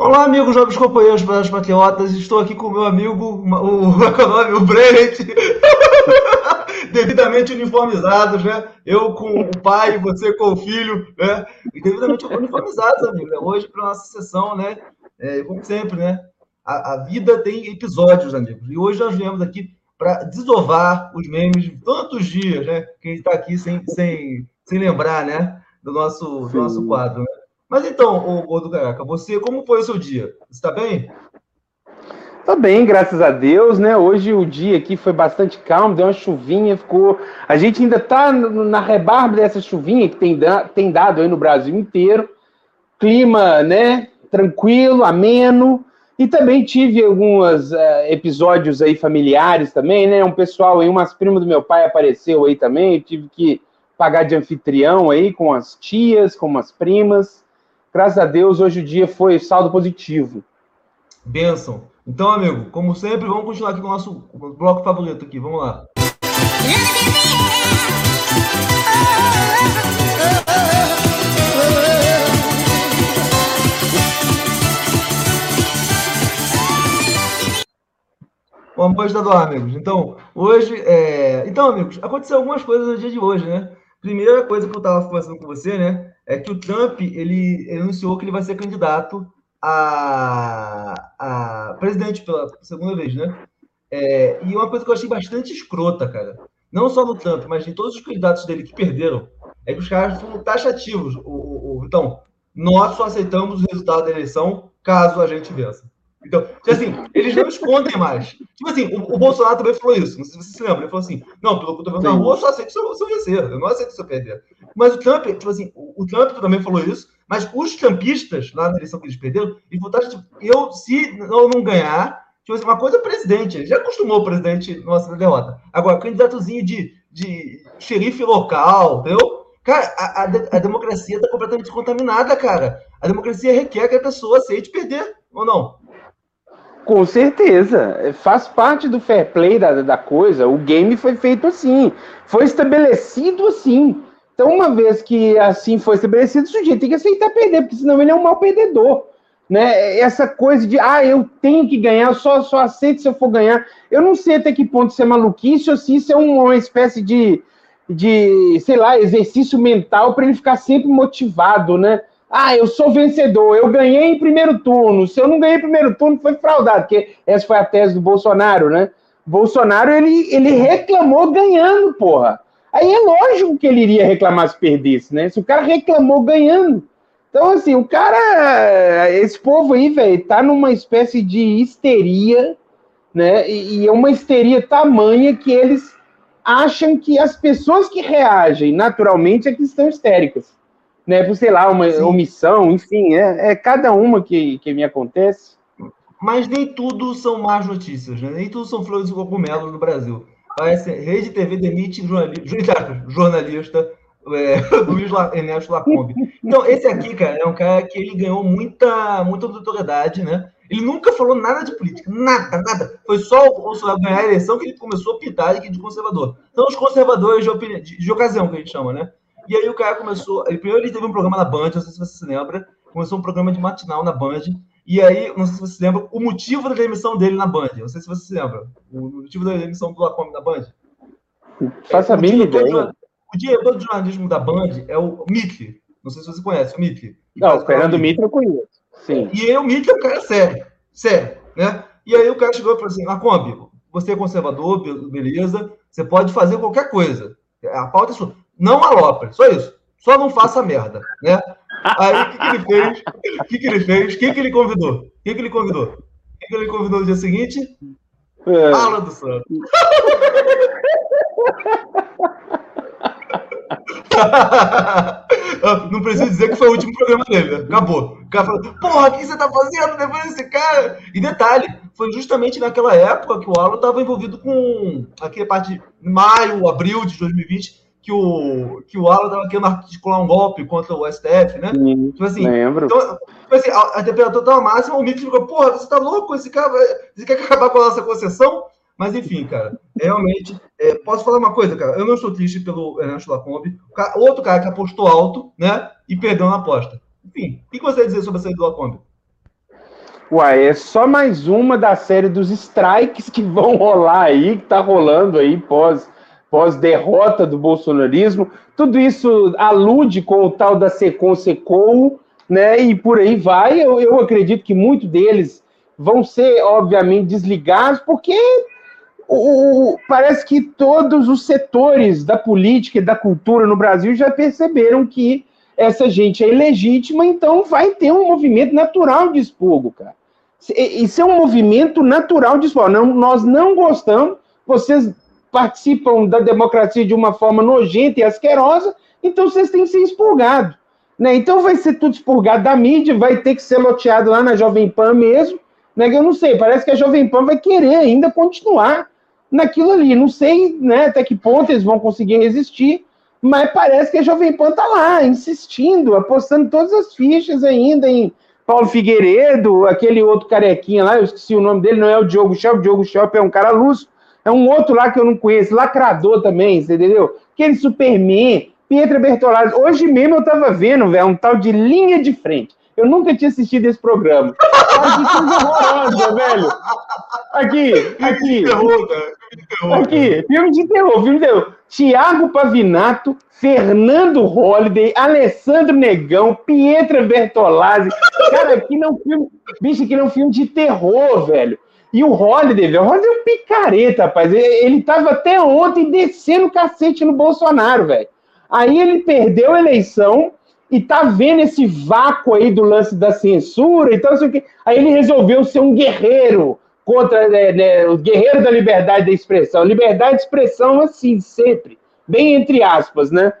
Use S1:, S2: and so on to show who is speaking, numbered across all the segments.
S1: Olá, amigos jovens companheiros das patriotas. Estou aqui com o meu amigo, o, o, o Brent, devidamente uniformizados, né? Eu com o pai, você com o filho, né? E devidamente uniformizados, amigo. Né? Hoje, para nossa sessão, né? É, como sempre, né? A, a, vida tem episódios, amigos. E hoje nós viemos aqui para desovar os memes de tantos dias, né? Que a gente está aqui sem, sem, sem lembrar, né? Do nosso, do nosso quadro, né? Mas então, o Gordo Caraca, você, como foi o seu dia? Está bem?
S2: Tá bem, graças a Deus, né? Hoje o dia aqui foi bastante calmo, deu uma chuvinha, ficou. A gente ainda tá na rebarba dessa chuvinha que tem, tem dado aí no Brasil inteiro. Clima, né? Tranquilo, ameno. E também tive alguns uh, episódios aí familiares também, né? Um pessoal aí, umas primas do meu pai apareceu aí também. Eu tive que pagar de anfitrião aí com as tias, com as primas graças a Deus, hoje o dia foi saldo positivo.
S1: Benção. Então, amigo, como sempre, vamos continuar aqui com o nosso bloco favorito aqui. Vamos lá. Bom, pode dar amigos. Então, hoje, é... então, amigos, aconteceu algumas coisas no dia de hoje, né? Primeira coisa que eu estava conversando com você, né? É que o Trump ele, anunciou que ele vai ser candidato a, a presidente pela segunda vez, né? É, e uma coisa que eu achei bastante escrota, cara, não só no Trump, mas em todos os candidatos dele que perderam, é que os caras foram taxativos. O, o, o, então, nós só aceitamos o resultado da eleição caso a gente vença. Então, tipo assim, eles não escondem mais. Tipo assim, o, o, Bolsonaro também falou isso. Não sei se você se lembra. Ele falou assim: não, pelo que eu tô vendo na rua, eu só aceito se eu, se eu vencer. Eu não aceito se eu perder. Mas o Trump, tipo assim, o, o Trump também falou isso. Mas os trumpistas, lá na eleição que eles perderam, eles votaram, tipo, eu, se eu não ganhar, tipo assim, uma coisa é presidente. Ele já acostumou o presidente nossa derrota. Agora, candidatozinho de, de xerife local, entendeu? Cara, a, a, a democracia está completamente contaminada, cara. A democracia requer que a pessoa aceite perder, ou não?
S2: Com certeza. Faz parte do fair play da, da coisa. O game foi feito assim. Foi estabelecido assim. Então, uma vez que assim foi estabelecido, o sujeito tem que aceitar perder, porque senão ele é um mau perdedor. Né? Essa coisa de, ah, eu tenho que ganhar, só, só aceito se eu for ganhar. Eu não sei até que ponto isso é maluquice ou se isso é uma espécie de, de sei lá, exercício mental para ele ficar sempre motivado, né? Ah, eu sou vencedor, eu ganhei em primeiro turno. Se eu não ganhei em primeiro turno, foi fraudado, porque essa foi a tese do Bolsonaro, né? Bolsonaro, ele, ele reclamou ganhando, porra. Aí é lógico que ele iria reclamar se perdesse, né? Se o cara reclamou ganhando. Então, assim, o cara. Esse povo aí, velho, tá numa espécie de histeria, né? E, e é uma histeria tamanha que eles acham que as pessoas que reagem naturalmente é que estão histéricas né, por, sei lá, uma Sim. omissão, enfim, é, é cada uma que, que me acontece.
S1: Mas nem tudo são más notícias, né? nem tudo são flores de cogumelo no Brasil. Parece, Rede TV demite jornalista, jornalista é, Luiz Ernesto Lacombe. Então, esse aqui, cara, é um cara que ele ganhou muita, muita notoriedade, né? Ele nunca falou nada de política, nada, nada. Foi só o Bolsonaro ganhar a eleição que ele começou a pintar de conservador. Então, os conservadores de, opinião, de, de ocasião, que a gente chama, né? E aí o cara começou. Ele, primeiro ele teve um programa na Band, não sei se você se lembra. Começou um programa de matinal na Band. E aí, não sei se você se lembra, o motivo da demissão dele na Band. Não sei se você se lembra. O motivo da demissão do Lacombe na Band.
S2: Faça é, mínima ideia.
S1: O diretor de jornalismo da Band é o Mickey. Não sei se você conhece o Mickey.
S2: Não, o Fernando Mickey eu conheço. Sim.
S1: E aí, o Mickey é um cara sério. Sério, né? E aí o cara chegou e falou assim, Lacombe, você é conservador, beleza, você pode fazer qualquer coisa. A pauta é sua. Não alopre, só isso. Só não faça merda, né? Aí o que, que, ele fez? O que, que ele fez? Quem que ele convidou? Quem que ele convidou? Quem que ele convidou no dia seguinte? É. Alan do Santos. não preciso dizer que foi o último programa dele, né? Acabou. O cara falou, porra, o que você tá fazendo depois desse cara? E detalhe, foi justamente naquela época que o Alan estava envolvido com aquela parte de maio, abril de 2020, que o, que o Alan estava querendo articular um golpe contra o STF, né?
S2: Sim, tipo assim, lembro. Então,
S1: tipo assim, a, a temperatura estava máxima, o Mick ficou, porra, você tá louco? Esse cara você quer acabar com a nossa concessão? Mas enfim, cara, realmente, é, posso falar uma coisa, cara? Eu não estou triste pelo Ernesto Lacombe, outro cara que apostou alto, né? E perdeu na aposta. Enfim, o que você dizer sobre a saída do Lacombe?
S2: Uai, é só mais uma da série dos strikes que vão rolar aí, que tá rolando aí pós, pós derrota do bolsonarismo. Tudo isso alude com o tal da Secom Secom, né? E por aí vai. Eu, eu acredito que muitos deles vão ser, obviamente, desligados, porque o, parece que todos os setores da política e da cultura no Brasil já perceberam que essa gente é ilegítima, então vai ter um movimento natural de expurgo, cara. Isso é um movimento natural de expurgo. Não, nós não gostamos, vocês participam da democracia de uma forma nojenta e asquerosa, então vocês têm que ser expurgados. Né? Então vai ser tudo expurgado da mídia, vai ter que ser loteado lá na Jovem Pan mesmo. Né? Eu não sei, parece que a Jovem Pan vai querer ainda continuar naquilo ali. Não sei né, até que ponto eles vão conseguir resistir, mas parece que a Jovem Pan está lá, insistindo, apostando todas as fichas ainda em Paulo Figueiredo, aquele outro carequinha lá, eu esqueci o nome dele, não é o Diogo Schelp, o Diogo Schelp é um cara lúcido, é um outro lá que eu não conheço, lacrador também, você entendeu? Aquele Superman, Pietra Bertolazzi. Hoje mesmo eu tava vendo, velho, um tal de linha de frente. Eu nunca tinha assistido esse programa. Cara, que coisa horrorosa, velho. Aqui, aqui. Aqui, filme de terror, filme de terror. Tiago Pavinato, Fernando Holliday, Alessandro Negão, Pietra Bertolazzi. Cara, aqui não é um filme. Bicho, aqui não é um filme de terror, velho. E o Holliday, velho, o Holliday é um picareta, rapaz. Ele, ele tava até ontem descendo cacete no Bolsonaro, velho. Aí ele perdeu a eleição, e tá vendo esse vácuo aí do lance da censura, então assim, aí ele resolveu ser um guerreiro contra né, né, o guerreiro da liberdade da expressão. Liberdade de expressão, assim, sempre. Bem entre aspas, né?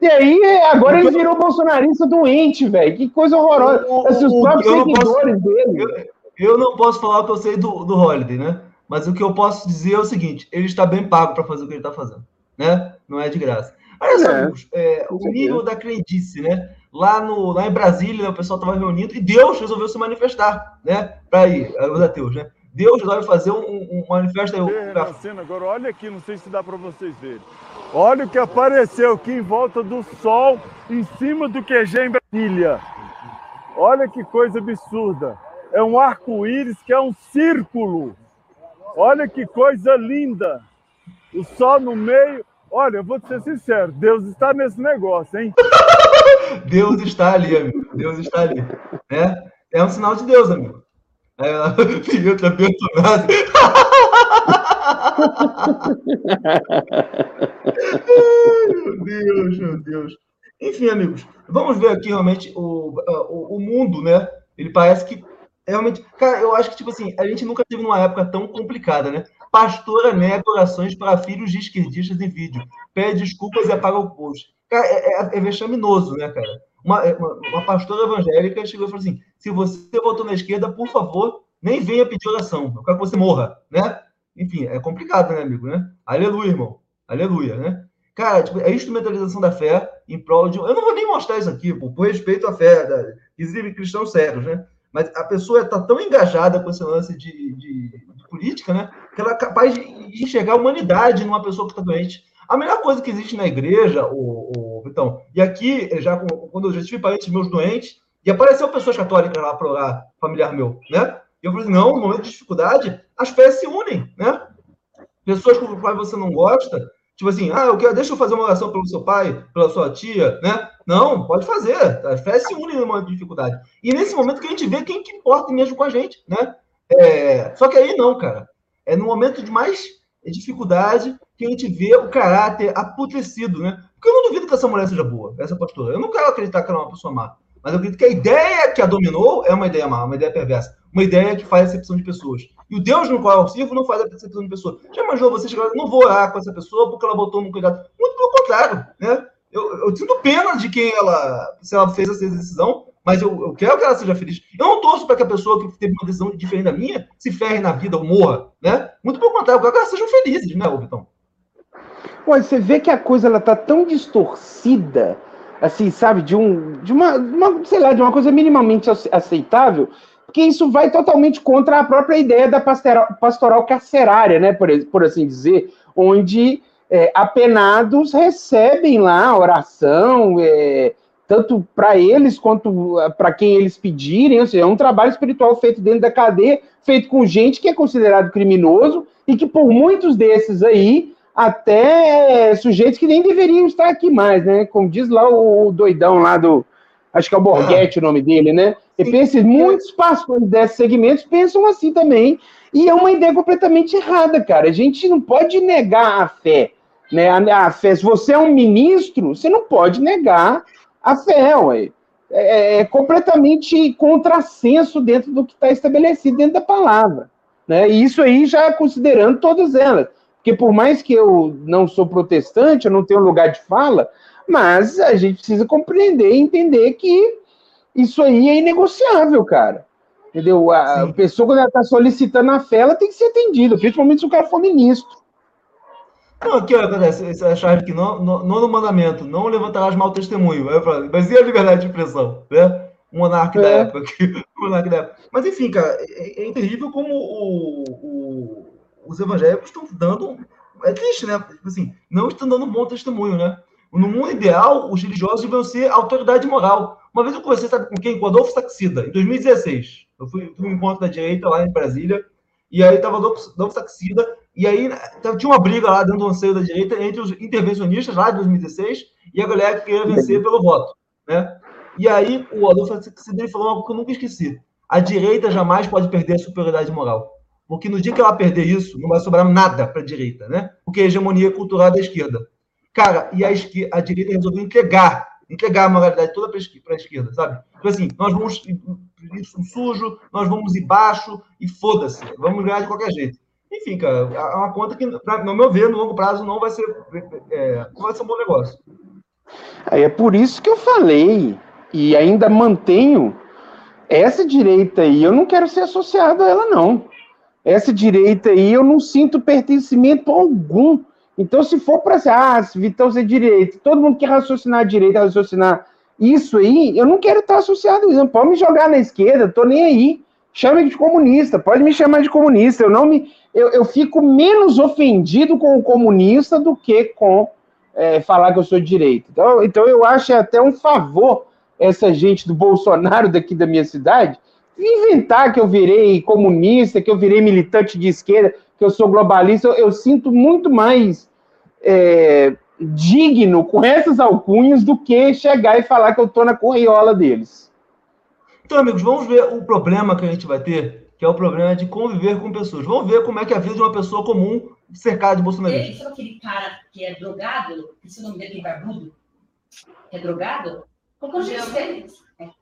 S2: E aí, agora ele virou bolsonarista doente, velho. Que coisa horrorosa. O, assim, os próprios seguidores
S1: posso, dele. Eu, eu, não posso falar o que eu sei do, do Holiday, né? Mas o que eu posso dizer é o seguinte: ele está bem pago para fazer o que ele está fazendo, né? Não é de graça. Olha só, é, é, o nível da crendice, né? Lá, no, lá em Brasília, o pessoal estava reunido e Deus resolveu se manifestar, né? Para ir, os ateus, né? Deus resolve fazer um, um manifesto aí.
S3: Um... Agora, olha aqui, não sei se dá para vocês verem. Olha o que apareceu aqui em volta do sol, em cima do QG em Brasília. Olha que coisa absurda. É um arco-íris que é um círculo. Olha que coisa linda. O sol no meio, Olha, eu vou te ser sincero, Deus está nesse negócio, hein?
S1: Deus está ali, amigo. Deus está ali. É, é um sinal de Deus, amigo. É, Pietra Bertonazzi. meu Deus, meu Deus. Enfim, amigos, vamos ver aqui realmente o, o, o mundo, né? Ele parece que realmente. Cara, eu acho que, tipo assim, a gente nunca teve uma época tão complicada, né? Pastora nega orações para filhos de esquerdistas em vídeo. Pede desculpas e apaga o post. Cara, é, é, é vexaminoso, né, cara? Uma, é, uma, uma, pastora evangélica chegou e falou assim: se você votou na esquerda, por favor, nem venha pedir oração. Eu quero que você morra, né? Enfim, é complicado, né, amigo, né? Aleluia, irmão. Aleluia, né? Cara, tipo, é a instrumentalização da fé em prol de. Eu não vou nem mostrar isso aqui, por respeito à fé, da... existem cristãos sérios, né? Mas a pessoa está tão engajada com esse lance de, de, de, política, né? Que ela é capaz de enxergar a humanidade numa pessoa que está doente. A melhor coisa que existe na igreja, o, o então, e aqui, já quando eu já tive parentes meus doentes, e apareceu pessoas católicas lá para orar, familiar meu, né? E eu falei, não, no momento de dificuldade, as fés se unem, né? Pessoas com as quais você não gosta, Tipo assim, ah, eu quero, deixa eu fazer uma oração pelo seu pai, pela sua tia, né? Não, pode fazer. A fé se une numa dificuldade. E nesse momento que a gente vê quem que importa mesmo com a gente, né? É, só que aí não, cara. É no momento de mais dificuldade que a gente vê o caráter apodrecido, né? Porque eu não duvido que essa mulher seja boa, essa pastora. Eu não quero acreditar que ela é uma pessoa má. Mas eu acredito que a ideia que a dominou é uma ideia má, uma ideia perversa. Uma ideia que faz acepção de pessoas. E o Deus no qual eu sirvo não faz acepção de pessoas. Já imaginou você chegar não vou orar com essa pessoa porque ela botou no cuidado. Muito pelo contrário, né? Eu, eu sinto pena de quem ela, se ela fez essa decisão, mas eu, eu quero que ela seja feliz. Eu não torço para que a pessoa que teve uma decisão diferente da minha se ferre na vida ou morra, né? Muito pelo contrário, eu quero que elas sejam felizes, né, Vitão?
S2: Olha, você vê que a coisa ela tá tão distorcida assim, sabe, de um, de uma, uma, sei lá, de uma coisa minimamente aceitável, porque isso vai totalmente contra a própria ideia da pastoral, pastoral carcerária, né, por, por assim dizer, onde é, apenados recebem lá oração, é, tanto para eles quanto eh, para quem eles pedirem, ou seja, é um trabalho espiritual feito dentro da cadeia, feito com gente que é considerado criminoso e que por muitos desses aí até sujeitos que nem deveriam estar aqui mais, né? Como diz lá o, doidão lá do, acho que é o Borghetti ah. o nome dele, né? E pensa, muitos pastores desses segmentos pensam assim também, e é uma ideia completamente errada, cara. A gente não pode negar a fé, né? A, a fé, se você é um ministro, você não pode negar a fé, ué. É, é, é completamente contrassenso dentro do que está estabelecido dentro da palavra. Né? E isso aí já considerando todas elas. Porque por mais que eu não sou protestante, eu não tenho lugar de fala, mas a gente precisa compreender e entender que isso aí é inegociável, cara. Entendeu? A Sim. pessoa, quando ela está solicitando a fé, ela tem que ser atendida, principalmente se o cara for ministro.
S1: Não, aqui, olha, acontece, essa chave aqui, no, no, no mandamento, não levantarás mau testemunho. Aí eu falo, mas e a liberdade de expressão, né? O monarca é. da época. Aqui, o monarca da época. Mas enfim, cara, é, é terrível como o, o, os evangélicos estão dando. É triste, né? Tipo assim, não estão dando bom testemunho, né? No mundo ideal, os religiosos deviam ser autoridade moral. Uma vez eu conversei, sabe com quem? Com Adolfo Saxida, em 2016. Eu fui, fui um encontro da direita lá em Brasília, e aí estava Adolfo, Adolfo Saxida, e aí tinha uma briga lá dentro do anseio da direita entre os intervencionistas lá de 2016 e a galera que queria vencer pelo voto, né? E aí o Adolfo Saxida falou algo que eu nunca esqueci. A direita jamais pode perder a superioridade moral. Porque no dia que ela perder isso, não vai sobrar nada para a direita, né? Porque é a hegemonia cultural da esquerda. Cara, e a, esquerda, a direita resolveu entregar, entregar a moralidade toda para a esquerda, sabe? Então, assim, nós vamos ir sujo, nós vamos ir baixo e foda-se, vamos ganhar de qualquer jeito. Enfim, cara, é uma conta que, no meu ver, no longo prazo, não vai ser, é, não vai ser um bom negócio.
S2: É por isso que eu falei, e ainda mantenho, essa direita aí, eu não quero ser associado a ela, não. Essa direita aí, eu não sinto pertencimento algum. Então, se for para ser, ah, Vitão ser direita, todo mundo quer raciocinar a direita, raciocinar isso aí, eu não quero estar associado a. Pode me jogar na esquerda, tô nem aí. Chame de comunista, pode me chamar de comunista. Eu não me, eu, eu fico menos ofendido com o comunista do que com é, falar que eu sou de direita. Então, então eu acho até um favor essa gente do Bolsonaro daqui da minha cidade inventar que eu virei comunista, que eu virei militante de esquerda, que eu sou globalista. Eu, eu sinto muito mais é, digno com essas alcunhas do que chegar e falar que eu estou na corriola deles.
S1: Então, amigos, vamos ver o problema que a gente vai ter, que é o problema de conviver com pessoas. Vamos ver como é que é a vida de uma pessoa comum cercada de bolsonaristas.
S4: Ele falou aquele cara que é drogado, que se o nome dele é barbudo, é drogado, colocou no. É.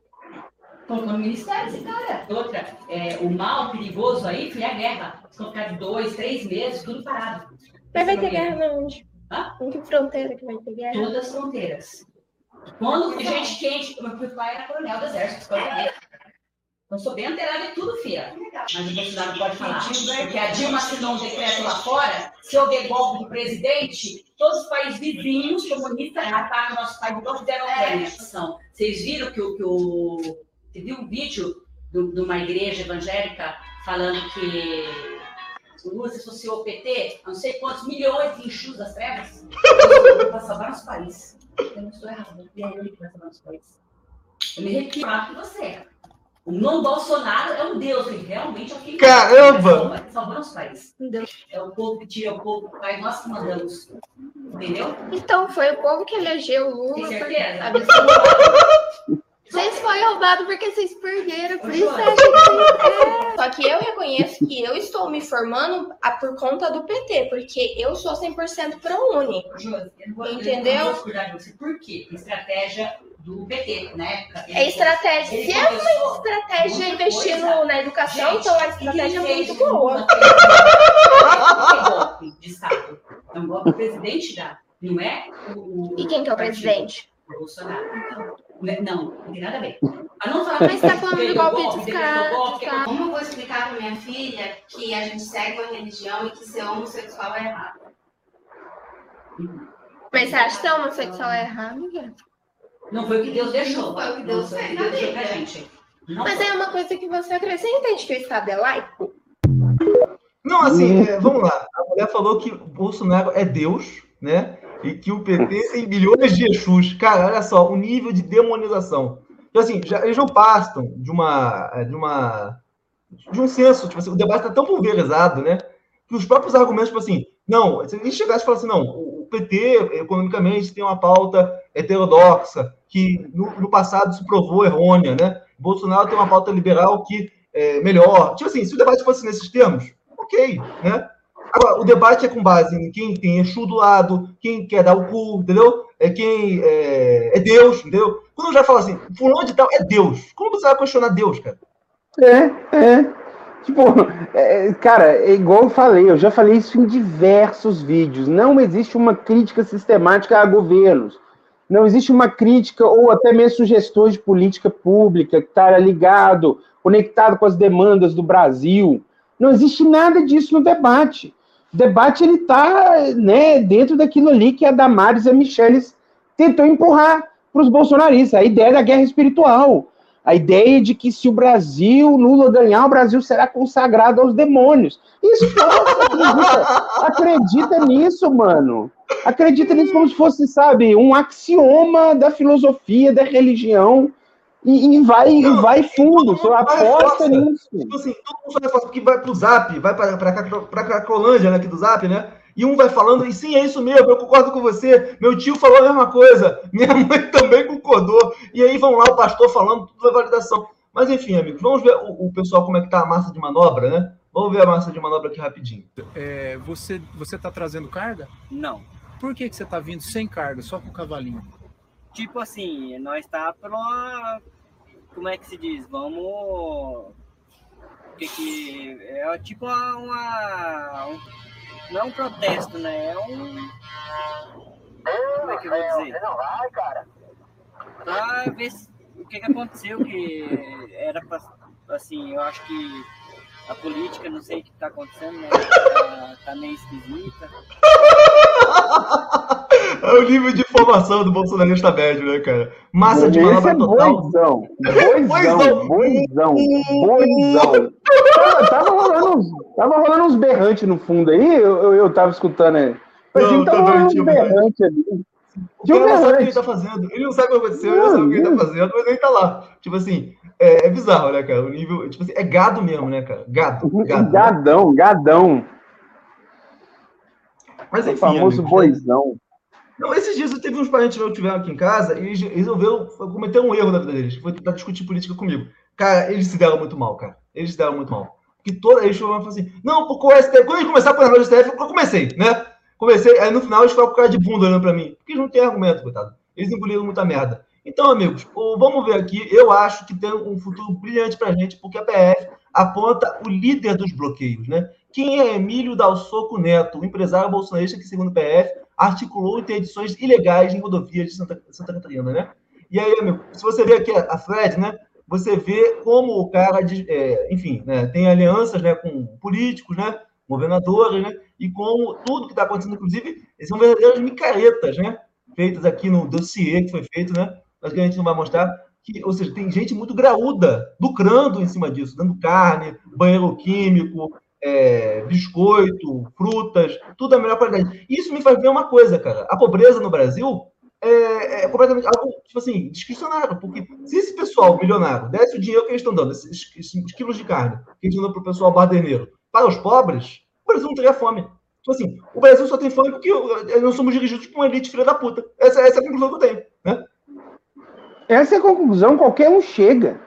S4: Colocou no ministério esse cara. Outra, é, o mal perigoso aí foi a guerra. Ficou ficar de dois, três meses, tudo parado.
S5: Mas vai ter guerra não, onde? Hã? Em que fronteira que vai ter guerra?
S4: Todas as fronteiras. Quando gente quente, meu pai era coronel do exército. Eu sou bem antenada em tudo, filha. Mas o Bolsonaro pode falar. Porque a Dilma assinou um decreto lá fora. Se houver golpe do presidente, todos os países vizinhos comunistas atacam o nosso país, igual fizeram a. Vocês viram que o. Que o você viu um vídeo de uma igreja evangélica falando que o Lula se associou ao PT, não sei quantos milhões de enxus das trevas, para salvar nosso país. Eu não estou errado, e é ele que vai salvar nosso país. Eu me repito com você. O não Bolsonaro é um Deus, ele realmente é o que
S1: Caramba!
S4: salvou nosso país. É o povo que tira o povo que faz, nós que mandamos. Entendeu?
S5: Então, foi o povo que elegeu o Lula.
S4: Tem certeza?
S5: Vocês foi roubado porque vocês perderam, por isso é que Só que eu reconheço que eu estou me formando por conta do PT, porque eu sou 100% pro-uni. Entendeu?
S4: Por quê? Estratégia do PT, né?
S5: É estratégia. Se é uma estratégia investindo na educação, então a estratégia é muito boa.
S4: É golpe de Estado. É um golpe presidente da. Não é
S5: o. E quem que é o presidente?
S4: Bolsonaro. Né, não, não tem nada a ver.
S5: A não falar Mas tá falando de golpe de cara.
S6: Como eu vou explicar para minha filha que a gente segue uma religião e que ser homossexual é errado?
S5: Mas você acha que ser homossexual é errado, amiga?
S4: Não foi o que Deus deixou.
S6: Não foi o que Deus, fez,
S4: pra gente.
S5: Não Mas foi. é uma coisa que você acrescenta. Você entende que o Estado é laico?
S1: Não, assim, é, vamos lá. A mulher falou que o Bolsonaro é Deus, né? E que o PT tem bilhões de Exus. Cara, olha só, o nível de demonização. Então, assim, já, eles não passam de uma, de uma de um senso, tipo assim, o debate está tão pulverizado, né? Que os próprios argumentos, tipo assim, não, se eles chegassem e falassem, não, o PT, economicamente, tem uma pauta heterodoxa, que no, no, passado se provou errônea, né? Bolsonaro tem uma pauta liberal que é melhor. Tipo assim, se o debate fosse nesses termos, ok, né? Agora, o debate é com base em quem tem Exu do lado, quem quer dar o cu, entendeu? É quem é, é Deus, entendeu? Quando já fala assim, fulano de tal é Deus. Como você vai questionar Deus, cara?
S2: É, é. Tipo, é, cara, é igual eu falei, eu já falei isso em diversos vídeos. Não existe uma crítica sistemática a governos. Não existe uma crítica ou até mesmo sugestões de política pública que está ligado, conectado com as demandas do Brasil. Não existe nada disso no debate. O debate ele está né, dentro daquilo ali que a Damares e a Micheles tentou empurrar para os bolsonaristas, a ideia da guerra espiritual a ideia de que se o Brasil, Lula ganhar, o Brasil será consagrado aos demônios. Isso, acredita, acredita nisso, mano. Acredita nisso como se fosse, sabe, um axioma da filosofia, da religião. E, e vai, não, vai fundo, só aposta nisso. Tipo
S1: assim, todo mundo faz porque vai pro Zap, vai para a Cracolândia, né, aqui do Zap, né? E um vai falando, e sim, é isso mesmo, eu concordo com você. Meu tio falou a mesma coisa, minha mãe também concordou. E aí vão lá o pastor falando tudo da validação. Mas enfim, amigos, vamos ver o, o pessoal como é que tá a massa de manobra, né? Vamos ver a massa de manobra aqui rapidinho.
S7: É, você você tá trazendo carga? Não. Por que, que você tá vindo sem carga, só com o cavalinho?
S8: Tipo assim, nós tá pra. Como é que se diz? Vamos. Que que. É tipo uma. uma não é um protesto, né? É um. Como é que eu vou dizer? Você não vai, cara? Pra ver o que, que aconteceu, que era pra. Assim, eu acho que a política, não sei o que tá acontecendo, né? Tá, tá meio esquisita.
S1: É o nível de informação do bolsonarista médio, né, cara? Massa de manobra
S2: é total. Boizão, boizão, boizão, boizão. Tava, tava, rolando uns, tava rolando uns berrantes no fundo aí, eu, eu, eu tava escutando aí. Mas não, tava rolando uns berrantes ali.
S1: Cara não sabe o que ele tá fazendo. Ele não sabe o que aconteceu, ele não sabe o que ele tá fazendo, mas ele tá lá. Tipo assim, é, é bizarro, né, cara? O nível, tipo assim, é gado mesmo, né, cara? Gado. gado
S2: gadão,
S1: né?
S2: gadão.
S1: Mas enfim,
S2: o famoso amigo, boizão.
S1: Não, esses dias eu teve uns parentes meus que tiveram aqui em casa e eles resolveram cometer um erro na vida deles, foi tentar discutir política comigo. Cara, eles se deram muito mal, cara. Eles se deram muito mal. Que toda eles falaram assim, não, porque o STF, quando eles começaram com o negócio do STF, eu comecei, né? Comecei, aí no final eles ficaram com cara de bunda olhando pra mim, porque eles não têm argumento, coitado. Eles engoliram muita merda. Então, amigos, vamos ver aqui. Eu acho que tem um futuro brilhante pra gente, porque a PF aponta o líder dos bloqueios, né? Quem é Emílio Dalsoco Neto, o empresário bolsonarista que, segundo o PF, articulou interdições ilegais em rodovias de Santa, Santa Catarina, né? E aí, amigo, se você vê aqui a Fred, né? Você vê como o cara, é, enfim, né, tem alianças né, com políticos, né? Governadores, né? E como tudo que está acontecendo, inclusive, são verdadeiras micaretas, né? Feitas aqui no dossiê que foi feito, né? Mas que a gente não vai mostrar. Que, ou seja, tem gente muito graúda, lucrando em cima disso, dando carne, banheiro químico, é, biscoito, frutas, tudo da melhor qualidade. Isso me faz ver uma coisa, cara. A pobreza no Brasil é, é completamente algo, tipo assim, discricionário. Porque se esse pessoal milionário desse o dinheiro que eles estão dando, esses, esses quilos de carne que eles dando para o pessoal bardeneiro, para os pobres, Brasil não teria fome. Tipo assim, o Brasil só tem fome porque nós somos dirigidos por uma elite filha da puta. Essa, essa é a conclusão que eu tenho. Né?
S2: Essa é a conclusão, qualquer um chega.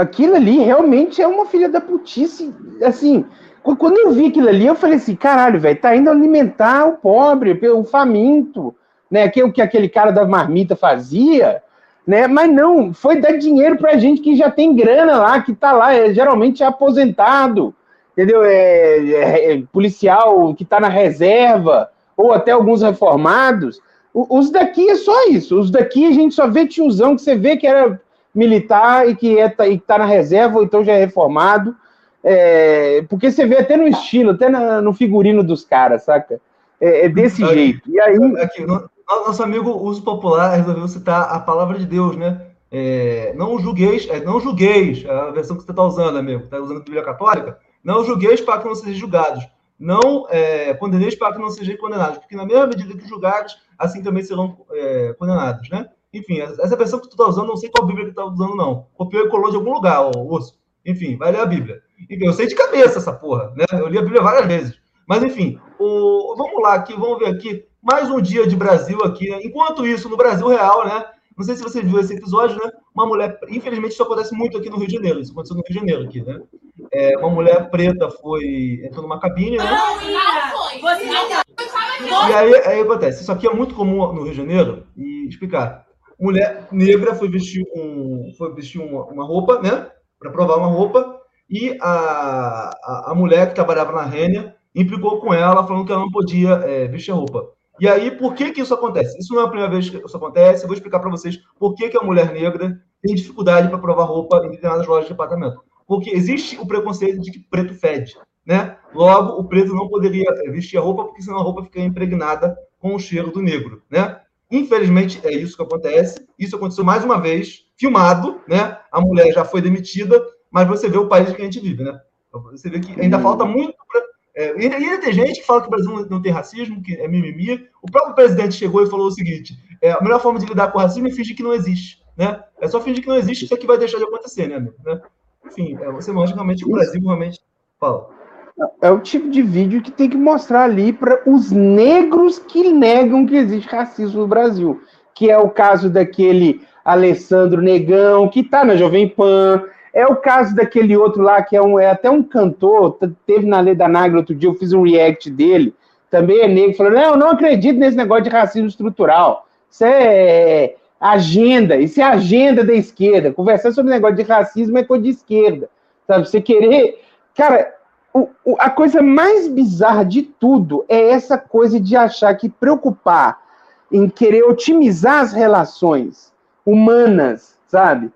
S2: Aquilo ali realmente é uma filha da putice, assim, quando eu vi aquilo ali, eu falei assim, caralho, velho, tá indo alimentar o pobre, o faminto, né? Que é o que aquele cara da marmita fazia, né? Mas não, foi dar dinheiro pra gente que já tem grana lá, que tá lá, é, geralmente é aposentado, entendeu? É, é, é policial que tá na reserva, ou até alguns reformados. O, os daqui é só isso. Os daqui a gente só vê tiozão que você vê que era militar e que é, tá, e tá na reserva, ou então já é reformado é, porque você vê até no estilo, até na, no figurino dos caras, saca? É, é desse aqui, jeito. E aí.
S1: Aqui, nosso amigo Uso Popular resolveu citar a palavra de Deus, né? É, não julgueis, é, não julgueis, a versão que você está usando, amigo, está usando a Bíblia Católica, não julgueis para que não sejam julgados, não é, condeneis para que não sejam condenados, porque na mesma medida que julgados, assim também serão é, condenados, né? Enfim, essa versão que tu está usando, não sei qual Bíblia que tu está usando, não. Copiou e colou de algum lugar, o osso. Enfim, vai ler a Bíblia. Enfim, eu sei de cabeça essa porra, né? Eu li a Bíblia várias vezes. Mas, enfim, o... vamos lá aqui, vamos ver aqui. Mais um dia de Brasil aqui. Né? Enquanto isso, no Brasil real, né? Não sei se você viu esse episódio, né? Uma mulher, infelizmente, isso acontece muito aqui no Rio de Janeiro. Isso aconteceu no Rio de Janeiro aqui, né? É, uma mulher preta foi entrou numa cabine, né?
S5: Não, não foi. Você não
S1: E aí, aí acontece. Isso aqui é muito comum no Rio de Janeiro. E explicar. Mulher negra foi vestir um, foi vestir uma, uma roupa, né? Para provar uma roupa. E a, a, a mulher que trabalhava na Rênia implicou com ela, falando que ela não podia é, vestir a roupa. E aí, por que, que isso acontece? Isso não é a primeira vez que isso acontece. Eu vou explicar para vocês por que, que a mulher negra tem dificuldade para provar roupa em determinadas lojas de departamento. Porque existe o preconceito de que preto fede. Né? Logo, o preto não poderia vestir a roupa, porque senão a roupa fica impregnada com o cheiro do negro. Né? Infelizmente, é isso que acontece. Isso aconteceu mais uma vez, filmado. Né? A mulher já foi demitida, mas você vê o país que a gente vive. Né? Você vê que ainda falta muito para é, e ainda tem gente que fala que o Brasil não tem racismo, que é mimimi. O próprio presidente chegou e falou o seguinte: é, a melhor forma de lidar com o racismo é fingir que não existe. Né? É só fingir que não existe, isso aqui vai deixar de acontecer, né, amigo? Né? Enfim, é, você mostra realmente o Brasil realmente fala.
S2: É o tipo de vídeo que tem que mostrar ali para os negros que negam que existe racismo no Brasil. Que é o caso daquele Alessandro Negão, que está na Jovem Pan, é o caso daquele outro lá, que é, um, é até um cantor, teve na Lei da Nagra outro dia, eu fiz um react dele, também é negro, falou, não, eu não acredito nesse negócio de racismo estrutural. Isso é agenda, isso é agenda da esquerda. Conversar sobre negócio de racismo é coisa de esquerda. Sabe, você querer... Cara, o, o, a coisa mais bizarra de tudo é essa coisa de achar que preocupar em querer otimizar as relações humanas, sabe?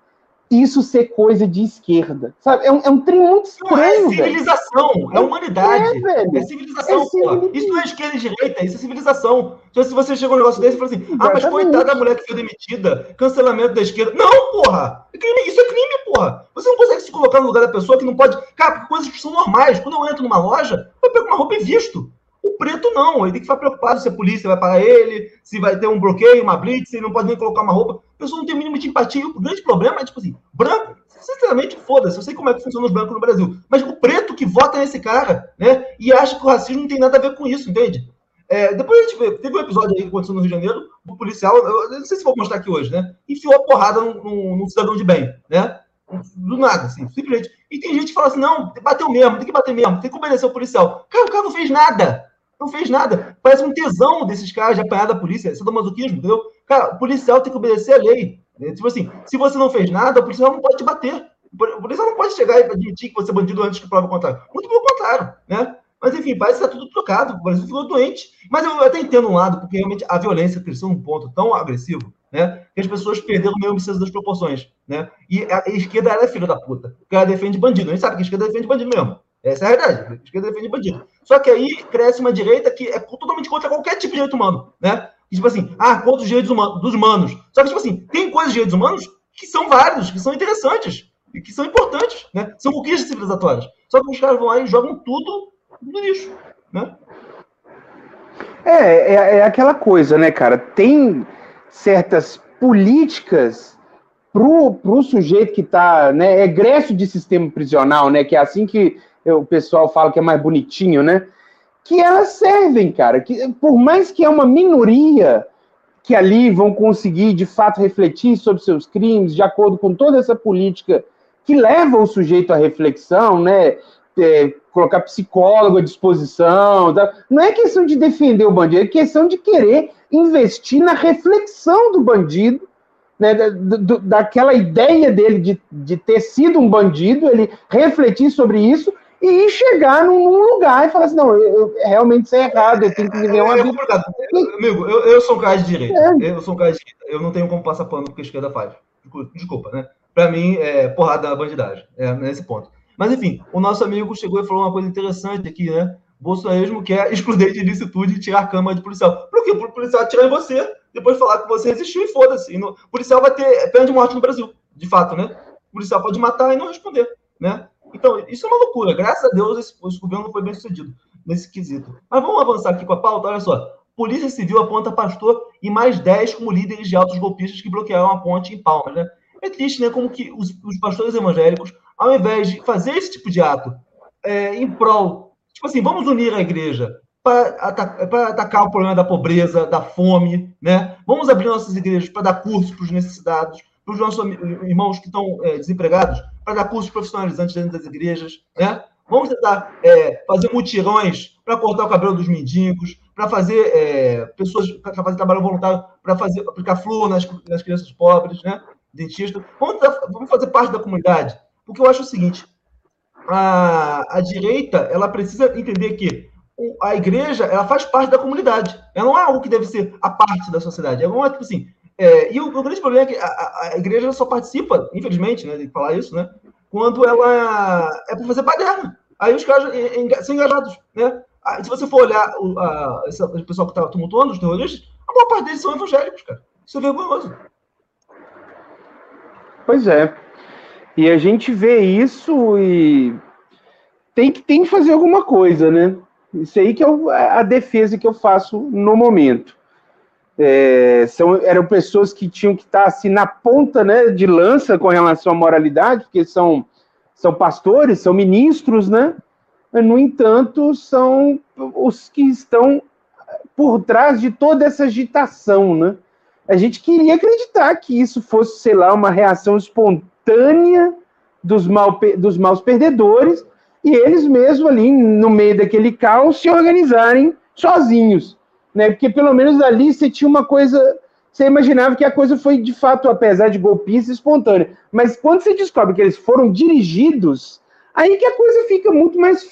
S2: Isso ser coisa de esquerda. Sabe? É um, é um trem muito estranho.
S1: Não, é civilização, velho. é humanidade. É, é civilização, é civilização. Isso não é esquerda e direita, isso é civilização. Então, se você chega um negócio desse e fala assim, Exatamente. ah, mas coitada da mulher que foi demitida, cancelamento da esquerda. Não, porra! É isso é crime, porra! Você não consegue se colocar no lugar da pessoa que não pode. Cara, coisas que são normais. Quando eu entro numa loja, eu pego uma roupa e visto. O preto não, ele tem que ficar preocupado se a polícia vai parar ele, se vai ter um bloqueio, uma blitz, ele não pode nem colocar uma roupa. A pessoa não tem mínimo de empatia. O grande problema é, tipo assim, branco, sinceramente, foda-se, eu sei como é que funciona os brancos no Brasil. Mas o preto que vota nesse cara, né, e acha que o racismo não tem nada a ver com isso, entende? É, depois a gente vê, teve um episódio aí que aconteceu no Rio de Janeiro, o policial, eu não sei se vou mostrar aqui hoje, né, enfiou a porrada num, num cidadão de bem, né, do nada, assim, simplesmente. E tem gente que fala assim, não, bateu mesmo, tem que bater mesmo, tem que obedecer o policial. Cara, o cara não fez nada. Não fez nada. Parece um tesão desses caras de apanhar da polícia. Isso é entendeu? Cara, o policial tem que obedecer a lei. Tipo assim, se você não fez nada, o policial não pode te bater. O policial não pode chegar e admitir que você é bandido antes que prova o contrário. Muito pelo contrário, né? Mas, enfim, parece que está tudo trocado. O Brasil ficou doente. Mas eu até entendo um lado, porque realmente a violência cresceu num ponto tão agressivo, né? Que as pessoas perderam o senso das proporções, né? E a esquerda era filha da puta. Porque ela defende bandido. A gente sabe que a esquerda defende bandido mesmo. Essa é a verdade. A esquerda defende bandido. Só que aí cresce uma direita que é totalmente contra qualquer tipo de direito humano, né? E, tipo assim, ah, contra os direitos humanos, dos humanos. Só que, tipo assim, tem coisas de direitos humanos que são válidos, que são interessantes e que são importantes, né? São conquistas civilizatórias. Só que os caras vão lá e jogam tudo no lixo, né?
S2: É, é, é aquela coisa, né, cara? Tem certas políticas pro, pro sujeito que está né, egresso de sistema prisional, né, que é assim que o pessoal fala que é mais bonitinho, né, que elas servem, cara, que por mais que é uma minoria que ali vão conseguir de fato refletir sobre seus crimes, de acordo com toda essa política que leva o sujeito à reflexão, né, é, colocar psicólogo à disposição, tá? não é questão de defender o bandido, é questão de querer investir na reflexão do bandido né, da, daquela ideia dele de, de ter sido um bandido, ele refletir sobre isso e chegar num, num lugar e falar assim, não, eu, eu, realmente isso é errado, eu tenho que viver uma é, vida.
S1: É Amigo, eu, eu sou um cara de direita, é. eu sou um cara de direita, eu não tenho como passar pano porque a esquerda faz. Desculpa, né? Pra mim, é porrada da bandidagem, é nesse ponto. Mas enfim, o nosso amigo chegou e falou uma coisa interessante aqui, né? Bolsonarismo quer excluir de licitude e tirar a cama de policial. Por quê? Por policial atirar em você, depois falar que você resistiu e foda-se. O policial vai ter pena de morte no Brasil, de fato, né? O policial pode matar e não responder, né? Então, isso é uma loucura. Graças a Deus, esse, esse governo foi bem sucedido. nesse quesito. Mas vamos avançar aqui com a pauta. Olha só. Polícia Civil aponta pastor e mais 10 como líderes de altos golpistas que bloquearam a ponte em Palmas, né? É triste, né? Como que os, os pastores evangélicos, ao invés de fazer esse tipo de ato é, em prol, tipo assim, vamos unir a igreja para atacar, atacar, o problema da pobreza, da fome, né? Vamos abrir nossas igrejas para dar curso para os necessitados, para os nossos irmãos que estão é, desempregados, para dar cursos profissionalizantes dentro das igrejas, né? Vamos tentar é, fazer mutirões para cortar o cabelo dos mendigos, para fazer é, pessoas para fazer trabalho voluntário, para fazer aplicar flúor nas, nas crianças pobres, né? Dentista. Vamos, vamos fazer parte da comunidade, porque eu acho o seguinte: a, a direita ela precisa entender que a igreja ela faz parte da comunidade. Ela não é algo que deve ser a parte da sociedade. É uma tipo assim. É, e o, o, grande problema é que a, a, igreja só participa, infelizmente, né, que falar isso, né, quando ela é para fazer baderna. Aí os caras são engajados, né? Ah, se você for olhar o, a, o pessoal que está tumultuando, os terroristas, a maior parte deles são evangélicos, cara. Isso é vergonhoso.
S2: Pois é. E a gente vê isso e tem que, tem que fazer alguma coisa, né? Isso aí que é a defesa que eu faço no momento. É, são, eram pessoas que tinham que estar assim na ponta né, de lança com relação à moralidade, porque são, são pastores, são ministros, né? no entanto, são os que estão por trás de toda essa agitação, né? A gente queria acreditar que isso fosse, sei lá, uma reação espontânea dos, mal, dos maus perdedores e eles mesmo ali, no meio daquele caos, se organizarem sozinhos, né? Porque pelo menos ali você tinha uma coisa, você imaginava que a coisa foi de fato, apesar de golpista, espontânea. Mas quando você descobre que eles foram dirigidos Aí que a coisa fica muito mais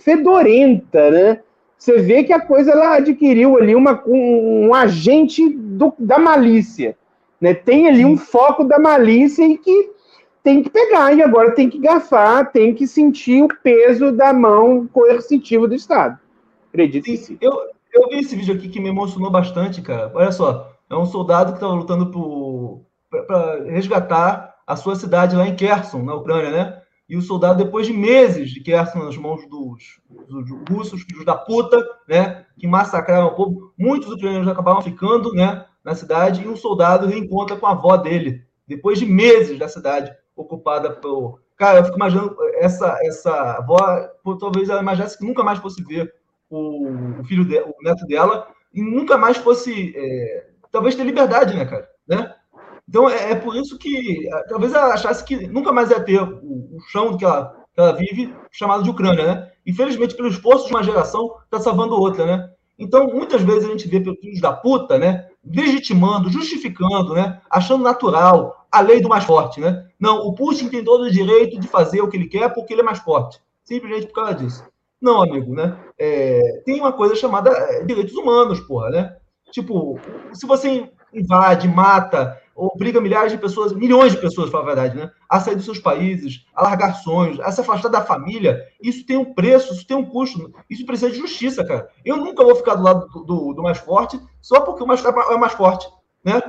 S2: fedorenta, né? Você vê que a coisa ela adquiriu ali uma, um, um agente do, da malícia. Né? Tem ali um foco da malícia e que tem que pegar, e agora tem que garfar, tem que sentir o peso da mão coercitiva do Estado. Acredito sim, sim.
S1: Eu, eu vi esse vídeo aqui que me emocionou bastante, cara. Olha só, é um soldado que estava lutando para resgatar a sua cidade lá em Kherson, na Ucrânia, né? e o soldado, depois de meses de Kherson nas mãos dos, dos, russos, filhos da puta, né, que massacraram o povo, muitos ucranianos acabaram ficando né, na cidade, e um soldado reencontra com a avó dele, depois de meses da cidade ocupada por. Cara, eu fico imaginando essa, essa avó, talvez ela imaginasse que nunca mais fosse ver o, o filho dela, o neto dela, e nunca mais fosse. É, talvez ter liberdade, né, cara? Né? Então, é, é, por isso que talvez ela achasse que nunca mais ia ter o, o chão que ela, que ela vive, chamado de Ucrânia, né? Infelizmente, pelo esforço de uma geração, está salvando outra, né? Então, muitas vezes a gente vê filhos da puta, né? Legitimando, justificando, né? Achando natural a lei do mais forte, né? Não, o Putin tem todo o direito de fazer o que ele quer porque ele é mais forte. Simplesmente por causa disso. Não, amigo, né? É, tem uma coisa chamada é, direitos humanos, porra, né? Tipo, se você invade, mata, obriga milhares de pessoas, milhões de pessoas, para a verdade, né, a sair dos seus países, a largar sonhos, a se afastar da família, isso tem um preço, isso tem um custo, isso precisa de justiça, cara. Eu nunca vou ficar do lado do, do, do mais forte só porque o mais é mais forte, né?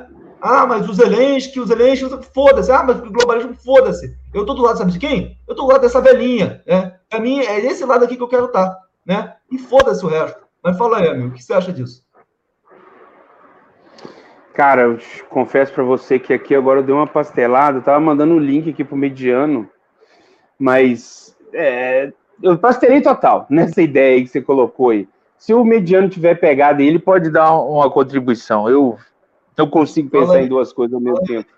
S1: Ah, mas os Zelensky, os Zelensky, foda-se. Ah, mas o globalismo, foda-se. Eu tô do lado, sabe de quem? Eu tô do lado dessa velhinha, né? Pra mim, é esse lado aqui que eu quero estar, né? E foda-se o resto. Mas fala aí, amigo, o que você acha disso?
S2: Cara, eu confesso para você que aqui agora eu dei uma pastelada, eu tava mandando o um link aqui pro mediano, mas é, eu pastelei total nessa ideia que você colocou aí. Se o mediano tiver pegado, ele pode dar uma contribuição. Eu não consigo pensar em duas coisas ao mesmo tempo.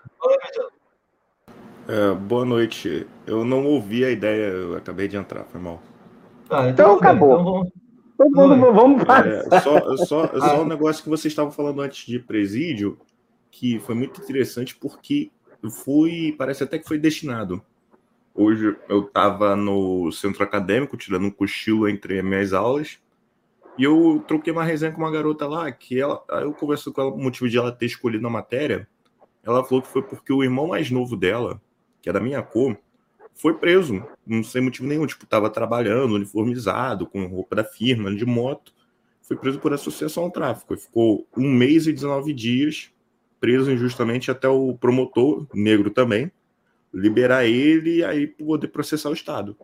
S9: É, boa noite. Eu não ouvi a ideia, eu acabei de entrar, foi mal.
S2: Ah, então, então acabou. Então vamos... Vamos, vamos
S9: é, só, só, só um negócio que vocês estavam falando antes de presídio, que foi muito interessante porque fui, parece até que foi destinado. Hoje eu estava no centro acadêmico, tirando um cochilo entre as minhas aulas, e eu troquei uma resenha com uma garota lá, que ela, eu conversei com ela o motivo de ela ter escolhido a matéria. Ela falou que foi porque o irmão mais novo dela, que é da minha cor, foi preso, não sei motivo nenhum, tipo, tava trabalhando, uniformizado, com roupa da firma, de moto, foi preso por associação ao tráfico, e ficou um mês e 19 dias preso injustamente até o promotor, negro também, liberar ele e aí poder processar o Estado.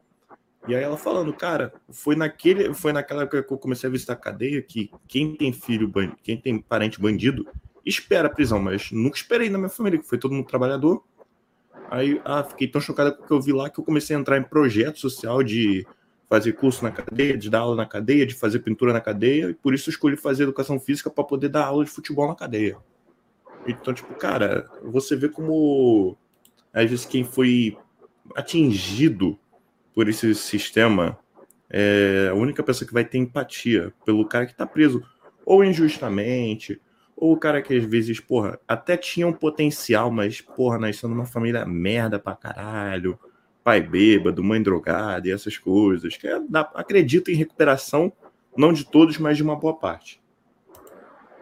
S9: E aí ela falando, cara, foi naquele, foi naquela época que eu comecei a visitar a cadeia que quem tem filho, quem tem parente bandido, espera a prisão, mas nunca esperei na minha família, que foi todo mundo trabalhador. Aí, ah, fiquei tão chocada com o que eu vi lá que eu comecei a entrar em projeto social de fazer curso na cadeia, de dar aula na cadeia, de fazer pintura na cadeia, e por isso eu escolhi fazer educação física para poder dar aula de futebol na cadeia. Então, tipo, cara, você vê como às vezes quem foi atingido por esse sistema é a única pessoa que vai ter empatia pelo cara que está preso, ou injustamente, ou o cara que às vezes, porra, até tinha um potencial, mas, porra, nasceu numa família merda pra caralho, pai bêbado, mãe drogada e essas coisas, que é, acredito em recuperação, não de todos, mas de uma boa parte.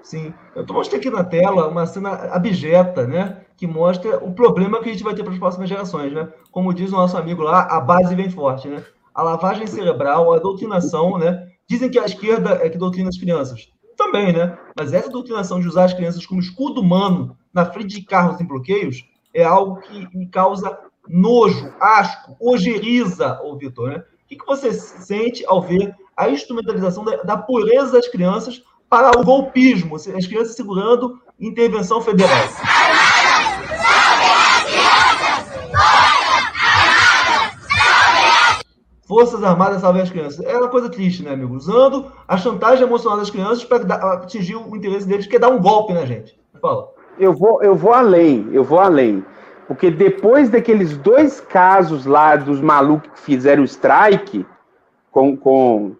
S1: Sim, eu estou mostrando aqui na tela uma cena abjeta, né? Que mostra o problema que a gente vai ter para as próximas gerações, né? Como diz o nosso amigo lá, a base vem forte, né? A lavagem cerebral, a doutrinação, né? Dizem que a esquerda é que doutrina as crianças. Também, né? Mas essa doutrinação de usar as crianças como escudo humano na frente de carros em bloqueios é algo que me causa nojo, asco, ojeriza, ô Vitor, né? O que, você sente ao ver a instrumentalização da pureza das crianças para o golpismo, as crianças segurando intervenção federal. Forças Armadas salvem as crianças. É uma coisa triste, né, amigo? Usando a chantagem emocional das crianças para atingir o interesse deles, que é dar um golpe na gente. Fala.
S2: Eu vou, eu vou além, eu vou além. Porque depois daqueles dois casos lá dos malucos que fizeram o strike com, com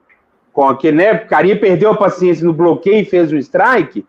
S2: com aquele, né? O carinha perdeu a paciência no bloqueio e fez um strike.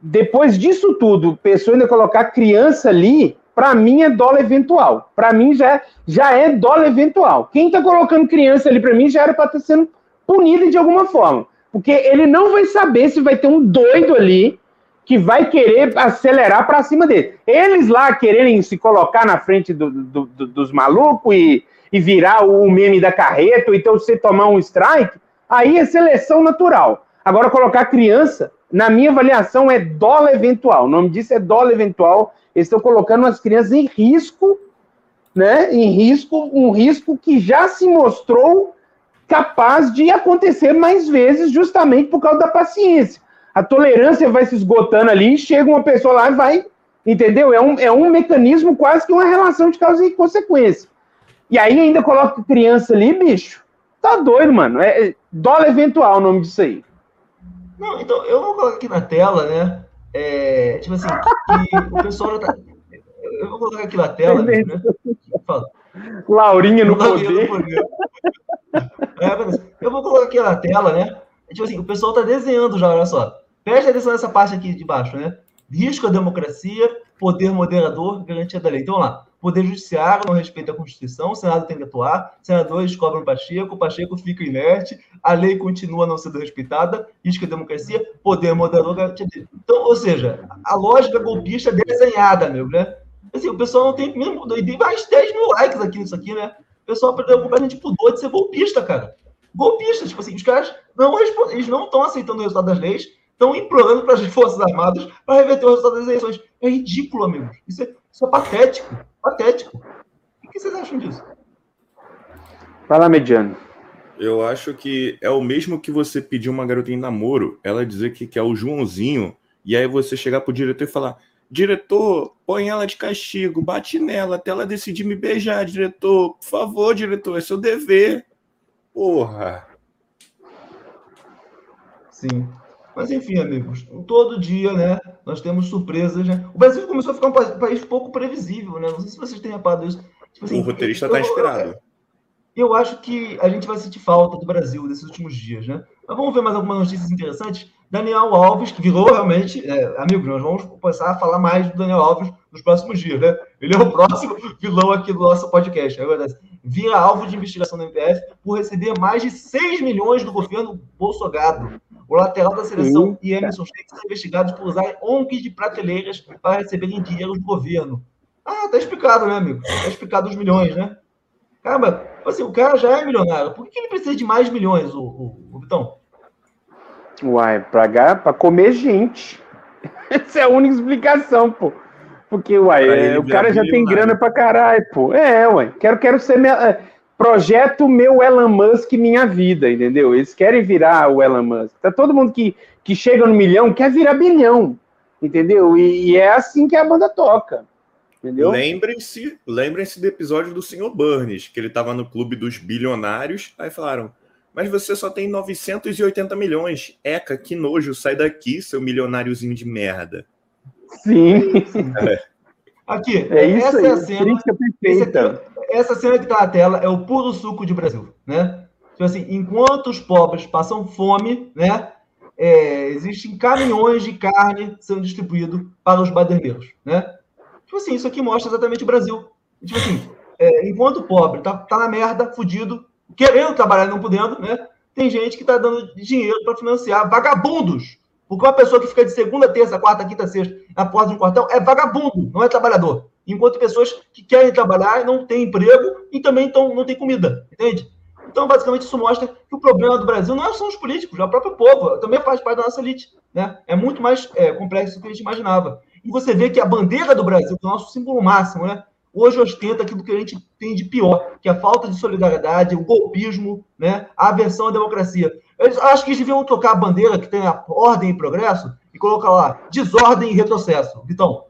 S2: Depois disso tudo, pessoa ainda colocar criança ali, para mim é dólar eventual. Para mim já, já é dólar eventual. Quem tá colocando criança ali para mim já era para estar tá sendo punido de alguma forma. Porque ele não vai saber se vai ter um doido ali que vai querer acelerar para cima dele. Eles lá quererem se colocar na frente do, do, do, dos malucos e, e virar o meme da carreta, ou então você tomar um strike, Aí é seleção natural. Agora, colocar criança, na minha avaliação, é dólar eventual. O nome disso é dólar eventual. Eles estão colocando as crianças em risco, né? Em risco, um risco que já se mostrou capaz de acontecer mais vezes, justamente por causa da paciência. A tolerância vai se esgotando ali, chega uma pessoa lá e vai, entendeu? É um, é um mecanismo quase que uma relação de causa e consequência. E aí ainda coloca criança ali, bicho. Tá doido, mano. É, é dólar eventual o nome disso aí.
S1: Não, então, eu vou colocar aqui na tela, né? É, tipo assim, que, o pessoal tá. Eu vou colocar aqui na tela, né?
S2: Fala. Laurinha no Laurinha poder. No poder.
S1: É, eu vou colocar aqui na tela, né? Tipo assim, o pessoal tá desenhando já, olha só. Preste atenção nessa parte aqui de baixo, né? Risco à democracia, poder moderador, garantia da lei. Então, lá. Poder Judiciário não respeita a Constituição, o Senado tem que atuar, senadores cobram Pacheco, Pacheco fica inerte, a lei continua não sendo respeitada, risco a democracia, poder moderador. Então, ou seja, a lógica golpista desenhada, meu, né? Assim, o pessoal não tem mesmo. E tem mais 10 mil likes aqui nisso aqui, né? O pessoal perdeu completamente pudor de ser golpista, cara. Golpista, tipo assim, os caras não eles não estão aceitando o resultado das leis, estão implorando para as Forças Armadas para reverter o resultado das eleições. É ridículo, amigos. Isso é, isso é patético. Patético. O que vocês acham disso?
S2: Fala, Mediano.
S9: Eu acho que é o mesmo que você pedir uma garota em namoro, ela dizer que quer o Joãozinho, e aí você chegar pro diretor e falar: Diretor, põe ela de castigo, bate nela até ela decidir me beijar, diretor. Por favor, diretor, é seu dever. Porra.
S1: Sim. Mas enfim, amigos, todo dia, né, nós temos surpresas, né? O Brasil começou a ficar um país pouco previsível, né? Não sei se vocês têm reparado isso.
S9: Tipo assim, o roteirista está inspirado.
S1: Eu, eu, acho que a gente vai sentir falta do Brasil nesses últimos dias, né? Mas vamos ver mais algumas notícias interessantes. Daniel Alves, que virou realmente, é, amigo, nós vamos começar a falar mais do Daniel Alves nos próximos dias, né? Ele é o próximo vilão aqui do nosso podcast. Verdade. Vira alvo de investigação da MPF por receber mais de 6 milhões do governo Bolsonaro. O lateral da seleção Eita. e Emerson Sheik são investigados por usar ONGs de prateleiras para receberem dinheiro do governo. Ah, tá explicado, né, amigo? Tá explicado os milhões, né? Caramba, assim, o cara já é milionário. Por que ele precisa de mais milhões, o, o, o Vitão?
S2: Uai, pra, pra comer gente. Essa é a única explicação, pô. Porque, uai, é, o cara já tem grana pra caralho, pô. É, uai. Quero, quero ser. Minha... É, projeto meu Elon Musk minha vida, entendeu? Eles querem virar o Elon Musk. Tá todo mundo que, que chega no milhão quer virar bilhão, entendeu? E, e é assim que a banda toca. Entendeu?
S9: Lembrem-se, lembrem-se do episódio do Sr. Burns, que ele estava no clube dos bilionários, aí falaram: "Mas você só tem 980 milhões. Eca, que nojo, sai daqui, seu milionáriozinho de merda."
S2: Sim.
S1: É. Aqui,
S2: É isso
S1: essa
S2: aí,
S1: é a cena.
S2: crítica perfeita.
S1: essa cena que tá na tela é o puro suco de Brasil, né? Tipo assim, enquanto os pobres passam fome, né? é, existem caminhões de carne sendo distribuídos para os baderneiros, né? Tipo assim, isso aqui mostra exatamente o Brasil. Tipo assim, é, enquanto o pobre tá, tá na merda, fudido, querendo trabalhar e não podendo, né? Tem gente que tá dando dinheiro para financiar vagabundos. Porque uma pessoa que fica de segunda, terça, quarta, quinta, sexta de um quartel é vagabundo, não é trabalhador. Enquanto pessoas que querem trabalhar não têm emprego e também tão, não têm comida, entende? Então, basicamente, isso mostra que o problema do Brasil não são os políticos, é o próprio povo, também faz parte da nossa elite. Né? É muito mais é, complexo do que a gente imaginava. E você vê que a bandeira do Brasil, que é o nosso símbolo máximo, né? hoje ostenta aquilo que a gente tem de pior, que é a falta de solidariedade, o golpismo, né? a aversão à democracia. Eu acho que eles deviam trocar a bandeira que tem a ordem e progresso e colocar lá desordem e retrocesso. Vitão.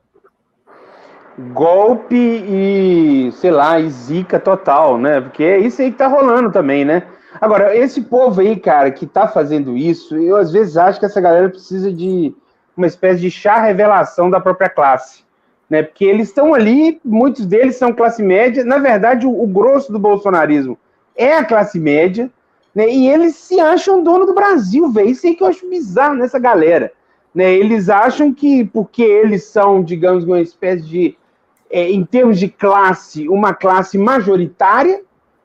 S2: golpe e, sei lá, e zica total, né? Porque é isso aí que tá rolando também, né? Agora, esse povo aí, cara, que tá fazendo isso, eu às vezes acho que essa galera precisa de uma espécie de chá revelação da própria classe, né? Porque eles estão ali, muitos deles são classe média, na verdade, o, o grosso do bolsonarismo é a classe média, né? E eles se acham dono do Brasil, velho. Isso aí que eu acho bizarro nessa galera. Né? Eles acham que porque eles são, digamos, uma espécie de é, em termos de classe, uma classe majoritária,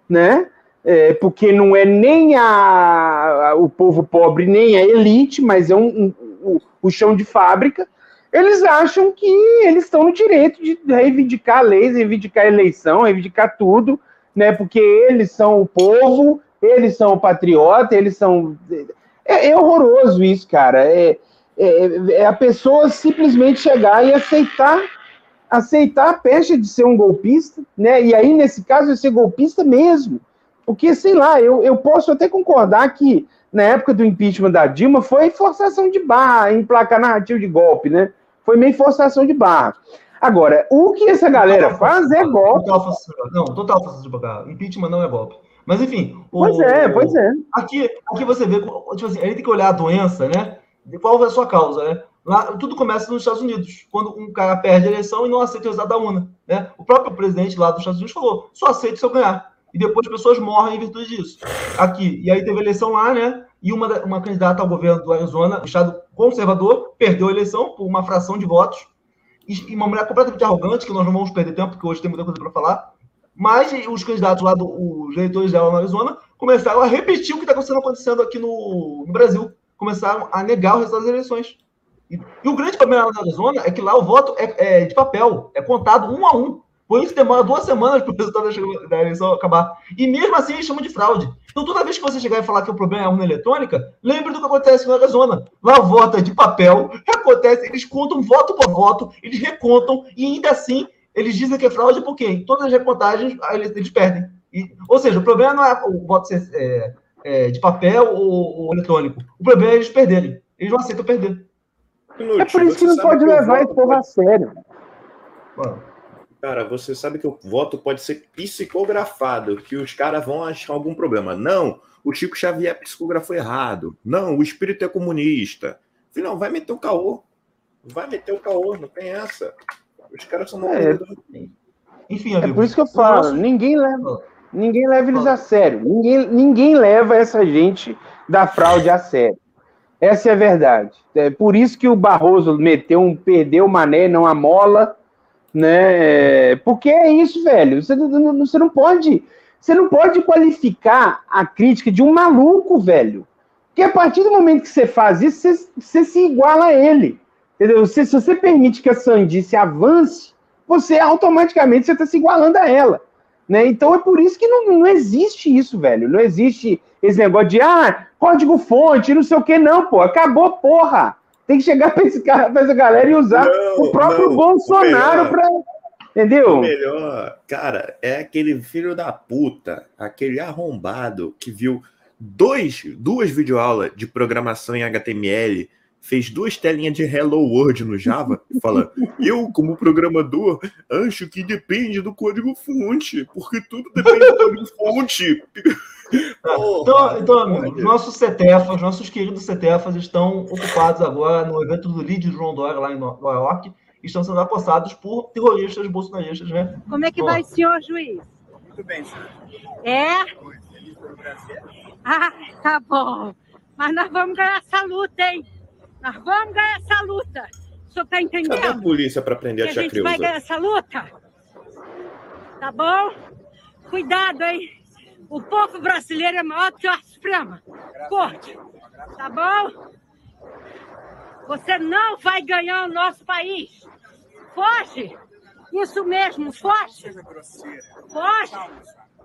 S2: né? É, porque não é nem a, a- o povo pobre, nem a elite, mas é um, um- o, o chão de fábrica. Eles acham que eles estão no direito de reivindicar leis, reivindicar eleição, reivindicar tudo, né? Porque eles são o povo, eles são o patriota, eles são. É, é horroroso isso, cara. É, é, é a pessoa simplesmente chegar e aceitar aceitar a pecha de ser um golpista, né? E aí, nesse caso, é ser golpista mesmo. Porque, sei lá, eu, eu posso até concordar que na época do impeachment da Dilma foi forçação de barra, emplacar narrativa de golpe, né? Foi meio forçação de barra. Agora, o que essa galera faz é golpe.
S1: Total forçação. Não, total forçação de barra. Impeachment não é golpe. Mas, enfim. o-
S2: Pois é, pois é.
S1: Aqui, aqui você vê, tipo assim, a gente tem que olhar a doença, né? De qual é a sua causa, né? Lá, tudo começa nos Estados Unidos, quando um cara perde a eleição e não aceita o resultado da urna. Né? O próprio presidente lá dos Estados Unidos falou: só aceita se eu ganhar. E depois as pessoas morrem em virtude disso. Aqui, e aí teve eleição lá, né? E uma, uma candidata ao governo do Arizona, o estado conservador, perdeu a eleição por uma fração de votos. E, e uma mulher completamente arrogante, que nós não vamos perder tempo, porque hoje tem muita coisa para falar. Mas os candidatos lá, do, os eleitores dela no Arizona, começaram a repetir o que está acontecendo, aqui no, no Brasil. Começaram a negar o resultado das eleições. E, e o grande problema lá no Arizona é que lá o voto é, é de papel, é contado um a um. Por isso demora duas semanas para o resultado da- eleição acabar. E mesmo assim eles chamam de fraude. Então toda vez que você chegar e falar que o problema é a urna eletrônica, lembre do que acontece no Arizona. Lá é de papel, acontece, eles contam voto por voto, eles recontam, e ainda assim eles dizem que é fraude porque em todas as recontagens aí eles, eles perdem. E- ou seja, o problema não é o voto ser é, é, de papel ou, ou eletrônico. O problema é eles perderem. Eles não aceitam perder.
S2: É por isso que não pode levar esse povo a sério.
S9: Cara, você sabe que o voto pode ser psicografado, que os caras vão achar algum problema. Não, o Chico Xavier psicografou errado. Não, o espírito é comunista. Não, vai meter o caô. Vai meter o caô, não tem essa. Os caras são
S2: É.
S1: Enfim,
S2: É por isso que eu falo, ninguém leva, ninguém leva eles a sério. Ninguém, ninguém leva essa gente da fraude a sério. Essa é a verdade. É por isso que o Barroso meteu um perdeu o mané, não a mola, né? Porque é isso, velho. Você não, não- você não pode, você não pode qualificar a crítica de um maluco, velho. Porque a partir do momento que você faz isso, você, você se iguala a ele. Entendeu? Se, se você permite que a sandice avance, você automaticamente você está se igualando a ela. Né? Então é por isso que não, não existe isso, velho. Não existe esse negócio de ah, código fonte, não sei o que, não, pô. Acabou, porra. Tem que chegar para esse cara, pra essa galera e usar
S9: Não,
S2: o próprio
S9: não,
S2: Bolsonaro para. Entendeu?
S9: O melhor, cara, é aquele filho da puta, aquele arrombado que viu dois, duas videoaulas de programação em HTML, fez duas telinhas de Hello World no Java e fala: Eu, como programador, acho que depende do código fonte, porque tudo depende do código fonte.
S1: então, então amigo, nossos CETEFAs, nossos queridos CETEFAs estão ocupados agora no evento do Lead João Dória lá em Nova York estão sendo apossados por terroristas bolsonaristas, né?
S10: Como é que Bom. vai, senhor juiz?
S11: Muito bem, senhor.
S10: É? Ah, tá bom. Mas nós vamos ganhar essa luta, hein? Nós vamos ganhar essa luta. O senhor tá entendendo? Cadê
S9: a polícia para prender
S10: que
S9: a tia
S10: A gente vai ganhar essa luta? Tá bom? Cuidado, hein? O povo brasileiro é maior do que a Suprema. Corte. Tá bom? Você não vai ganhar o nosso país. Foge! Isso mesmo, foge! Foge!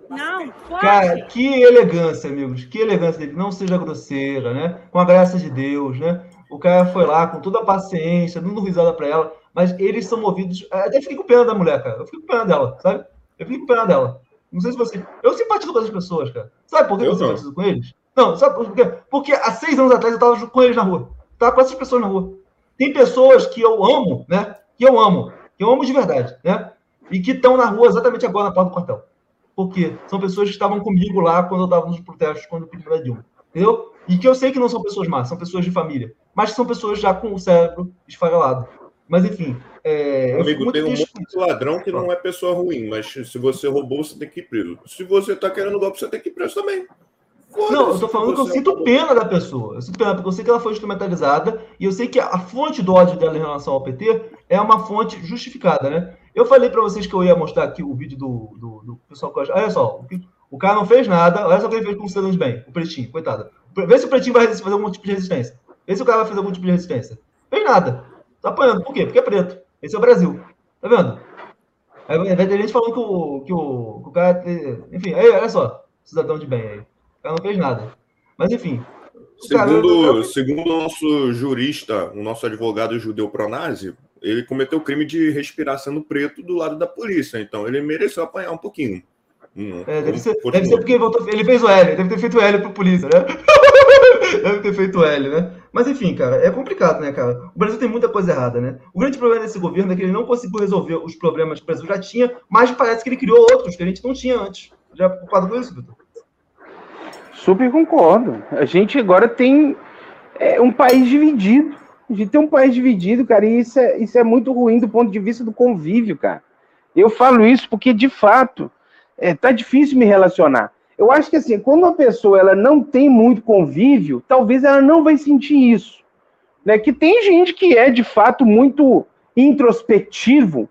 S10: Não, foge!
S1: Cara, que elegância, amigos. Que elegância dele. Não seja grosseira, né? Com a graça de Deus, né? O cara foi lá com toda a paciência, dando risada pra ela, mas eles são movidos. Até fiquei com pena da mulher, cara. Eu fiquei com pena dela, sabe? Eu fiquei com pena dela. Não sei se você. Eu simpatizo com essas pessoas, cara. Sabe por que eu, eu simpatizo com eles? Não, sabe por quê? Porque há seis anos atrás eu tava com eles na rua. Tava com essas pessoas na rua. Tem pessoas que eu amo, né? que eu amo, que eu amo de verdade, né? E que estão na rua exatamente agora na porta do quartel. Por quê? São pessoas que estavam comigo lá quando eu estava nos protestos, quando eu pedi para Dilma. Entendeu? E que eu sei que não são pessoas más, são pessoas de família. Mas são pessoas já com o cérebro esfagelado. Mas, enfim. É,
S9: Amigo, tem um monte de ladrão que não é pessoa ruim, mas se você roubou, você tem que ir preso. Se você está querendo golpe, você tem que ir preso também.
S1: Não, eu tô falando que eu sinto pena da pessoa. Eu sinto pena, porque eu sei que ela foi instrumentalizada e eu sei que a fonte do ódio dela em relação ao PT é uma fonte justificada, né? Eu falei para vocês que eu ia mostrar aqui o vídeo do, do, do pessoal que Olha só, o cara não fez nada, olha só o que ele fez com o cidadão de bem, o Pretinho, coitado. Vê se o Pretinho vai fazer algum tipo de resistência. Vê se o cara vai fazer algum tipo de resistência. Fez nada. Tá apanhando. Por quê? Porque é preto. Esse é o Brasil. Tá vendo? Aí vai ter gente falando que o, que o, que o cara. Enfim, aí, olha só, cidadão de bem aí cara não fez nada. Mas enfim.
S9: Segundo, cara, segundo o nosso jurista, o nosso advogado judeu pronazi, ele cometeu o crime de respirar sendo preto do lado da polícia. Então ele mereceu apanhar um pouquinho.
S1: Hum, é, deve, ser, deve ser, porque ele, voltou, ele fez o L, deve ter feito o L pro polícia, né? deve ter feito o L, né? Mas enfim, cara, é complicado, né, cara? O Brasil tem muita coisa errada, né? O grande problema desse governo é que ele não conseguiu resolver os problemas que o Brasil já tinha, mas parece que ele criou outros que a gente não tinha antes. Já preocupado com isso, Vitor?
S2: Super concordo. A gente agora tem é, um país dividido. A gente tem um país dividido, cara, e isso é, isso é muito ruim do ponto de vista do convívio, cara. Eu falo isso porque, de fato, é, tá difícil me relacionar. Eu acho que, assim, quando uma pessoa ela não tem muito convívio, talvez ela não vai sentir isso. Né? Que tem gente que é, de fato, muito introspectivo,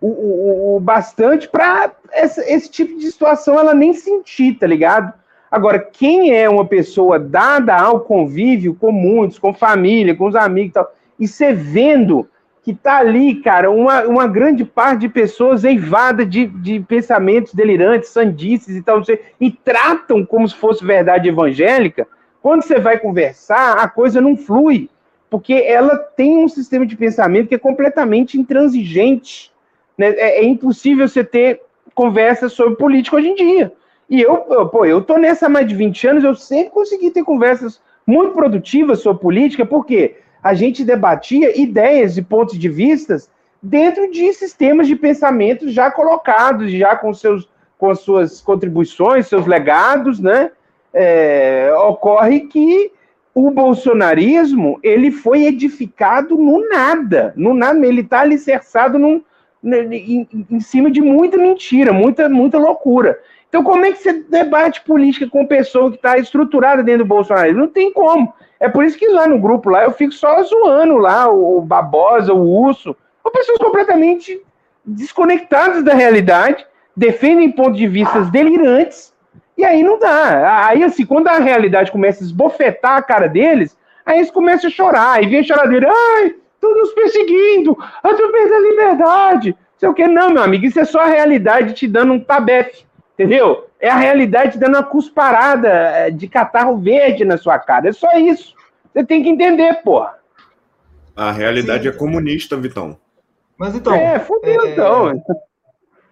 S2: o, o, o bastante para esse tipo de situação ela nem sentir, tá ligado? Agora, quem é uma pessoa dada ao convívio com muitos, com família, com os amigos e tal, e você vendo que tá ali, cara, uma, uma grande parte de pessoas eivada de, de pensamentos delirantes, sandices e tal, e tratam como se fosse verdade evangélica, quando você vai conversar, a coisa não flui, porque ela tem um sistema de pensamento que é completamente intransigente. Né? É, é impossível você ter conversa sobre política hoje em dia. E eu, pô, eu tô nessa há mais de 20 anos, eu sempre consegui ter conversas muito produtivas sobre política, porque a gente debatia ideias e pontos de vistas dentro de sistemas de pensamento já colocados, já com, seus, com as suas contribuições, seus legados, né? É, ocorre que o bolsonarismo ele foi edificado no nada, no nada, ele está alicerçado num, em, em, cima de muita mentira, muita, muita loucura. Então, como é que você debate política com pessoa que está estruturada dentro do Bolsonaro? Não tem como. É por isso que lá no grupo lá eu fico só zoando lá o Babosa, o Urso, são pessoas completamente desconectadas da realidade, defendem pontos de vista delirantes, e aí não dá. Aí, assim, quando a realidade começa a esbofetar a cara deles, aí eles começam a chorar, aí vem a choradeira, ai, estão nos perseguindo, eu tô perdendo liberdade. Sei o que, não, meu amigo, isso é só a realidade te dando um tabefe. Entendeu? É a realidade dando uma cusparada é, de catarro verde na sua cara. É só isso. Você tem que entender, porra.
S9: A realidade Sim. é comunista, Vitão.
S1: Mas então.
S2: É, fudeu, é... então.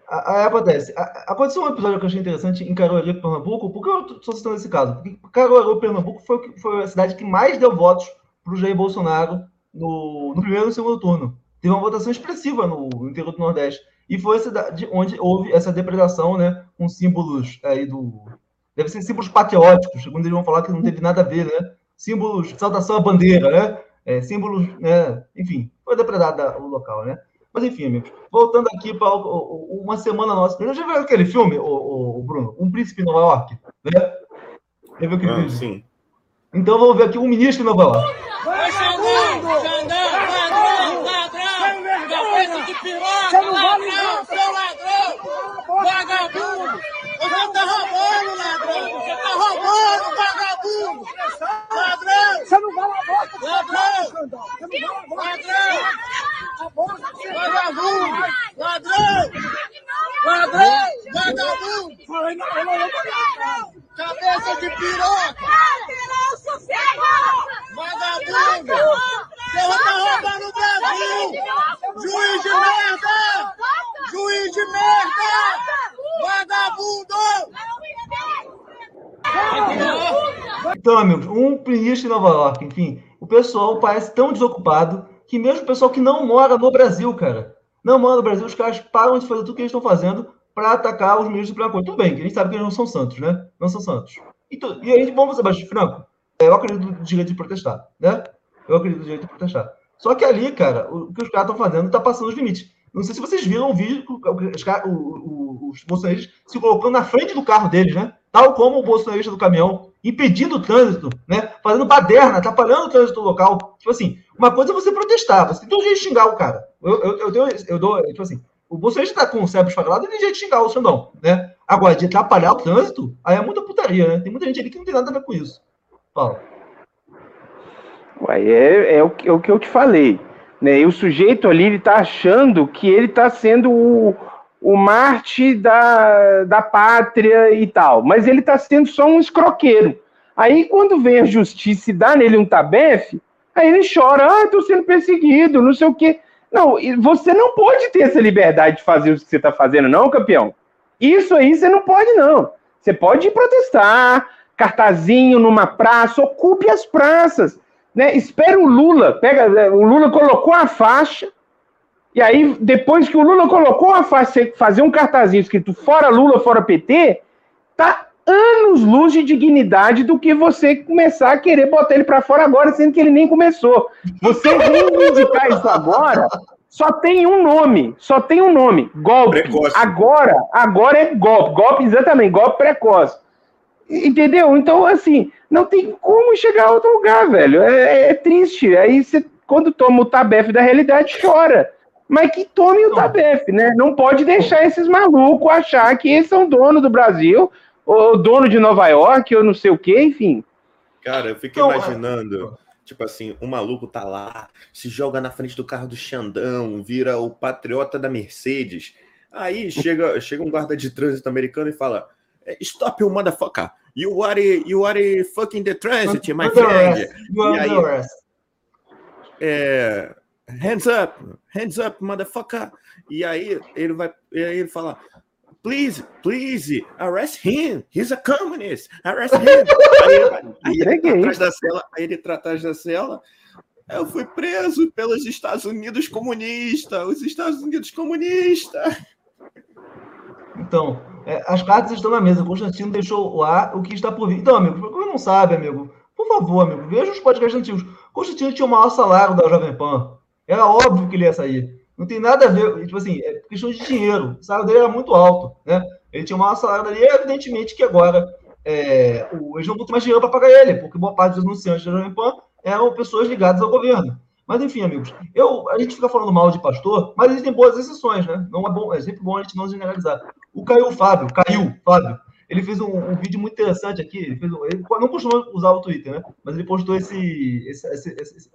S1: Aí acontece. Aconteceu um episódio que eu achei interessante em Caruaru, Pernambuco. Por que eu estou citando esse caso? Porque Caruaru, Pernambuco foi, foi a cidade que mais deu votos para o Jair Bolsonaro no, no primeiro e no segundo turno. Teve uma votação expressiva no, no interior do Nordeste. E foi cidade onde houve essa depredação, né? Com símbolos aí do. Deve ser símbolos patrióticos, segundo eles vão falar que não teve nada a ver, né? Símbolos, saudação à bandeira, né? É, símbolos, né? Enfim, foi depredado o local, né? Mas enfim, amigos, voltando aqui para uma semana nossa. Já viu aquele filme, o, o, Bruno? Um Príncipe em Nova York? Né? Já viu aquele ah, filme? Sim. Então vamos ver aqui um ministro em Nova York. Vai, Xandão! Xandão! Ladrão! Ladrão! Cabeça de piroca! Ladrão! Seu ladrão! Vagabundo! Você tá roubando, ladrão! Você tá vagabundo! Ladrão! Você não vai na boca! Ladrão! Ladrão! Vagabundo! Ladrão! Ladrão! Vagabundo! Cabeça de piroca! Vagabundo! Você tá roubando o Brasil! Juiz de merda! Juiz de merda! Vagabundo! Então, amigos, um ministro em Nova York, enfim, o pessoal parece tão desocupado que mesmo o pessoal que não mora no Brasil, cara, não mora no Brasil, os caras param de fazer tudo que eles estão fazendo para atacar os ministros do Supremo Tudo bem, que a gente sabe que eles não são santos, né? Não são santos. E, tu, e a gente, vamos ser bastante franco, é, eu acredito no direito de protestar, né? Eu acredito no direito de protestar. Só que ali, cara, o, que os caras estão fazendo está passando os limites. Não sei se vocês viram o vídeo, os, os, os bolsonaristas se colocando na frente do carro deles, né? Tal como o bolsonarista do caminhão, impedindo o trânsito, né? Fazendo baderna, atrapalhando o trânsito local. Tipo assim, uma coisa é você protestar, você tem um jeito de xingar o cara. Eu, eu, eu, dou, eu dou, tipo assim, o Bolsonaro tá com o cérebro esfagelado, ele tem jeito de xingar o Xandão, né? Agora, de atrapalhar o trânsito, aí é muita putaria, né? Tem muita gente ali que não tem nada a ver com isso. Fala.
S2: É, é, o, é o que eu te falei. Né? E o sujeito ali, ele tá achando que ele tá sendo o, o Marte da, da pátria e tal. Mas ele tá sendo só um escroqueiro. Aí, quando vem a justiça e dá nele um tabefe, Aí ele chora, ah, estou sendo perseguido, não sei o quê. Não, você não pode ter essa liberdade de fazer o que você está fazendo, não, campeão. Isso aí você não pode, não. Você pode protestar, cartazinho numa praça, ocupe as praças. Né? Espera o Lula, pega, o Lula colocou a faixa, e aí, depois que o Lula colocou a faixa, fazer um cartazinho escrito fora Lula, fora PT, tá anos luz de dignidade do que você começar a querer botar ele para fora agora, sendo que ele nem começou. Você reivindicar isso agora, só tem um nome, só tem um nome, golpe. Precoce. Agora, agora é golpe, golpe exatamente, golpe precoce. Entendeu? Então, assim, não tem como chegar a outro lugar, velho. É, é triste. Aí você, quando toma o tabef da realidade, chora. Mas que tome o tabef, né? Não pode deixar esses malucos achar que eles são dono do Brasil o dono de Nova York, ou não sei o que, enfim.
S9: Cara, eu fico imaginando, tipo assim, o maluco tá lá, se joga na frente do carro do Xandão, vira o patriota da Mercedes. Aí chega, chega um guarda de trânsito americano e fala: Stop you, motherfucker! You are, you are fucking the transit, my friend! E aí, é, hands up, hands up, motherfucker! E aí ele vai, e aí ele fala: please, please, arrest him. He's a communist. Arrest him. aí, ele, aí ele atrás da cela, aí ele atrás da cela. Eu fui preso pelos Estados Unidos comunistas. Os Estados Unidos comunistas.
S1: Então, é, as cartas estão na mesa. O Constantino deixou lá o que está por vir. Então, amigo, como não sabe, amigo, por favor, amigo, veja os podcasts antigos. Constantino tinha o maior salário da Jovem Pan. Era óbvio que ele ia sair. Não tem nada a ver, tipo assim, é questão de dinheiro. O salário dele era muito alto, né? Ele tinha uma salário dali, evidentemente que agora é, o, eles não vão mais dinheiro para pagar ele, porque boa parte dos anunciantes da Jovem Pan eram pessoas ligadas ao governo. Mas enfim, amigos, eu, a gente fica falando mal de pastor, mas existem boas exceções, né? Não é bom, é sempre bom a gente não generalizar. O Caio Fábio, Caiu Fábio, ele fez um, um, vídeo muito interessante aqui. Ele, fez um, ele não costuma usar o Twitter, né? Mas ele postou esse, essa,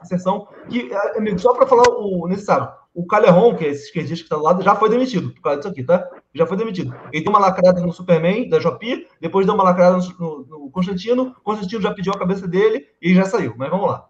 S1: sessão que, amigo, só para falar o necessário, o Caleron, que é esse esquerdista que está do lado, já foi demitido por causa disso aqui, tá? Já foi demitido. Ele deu uma lacrada no Superman, da Jopi, depois deu uma lacrada no, no, no Constantino, Constantino já pediu a cabeça dele e já saiu. Mas vamos lá.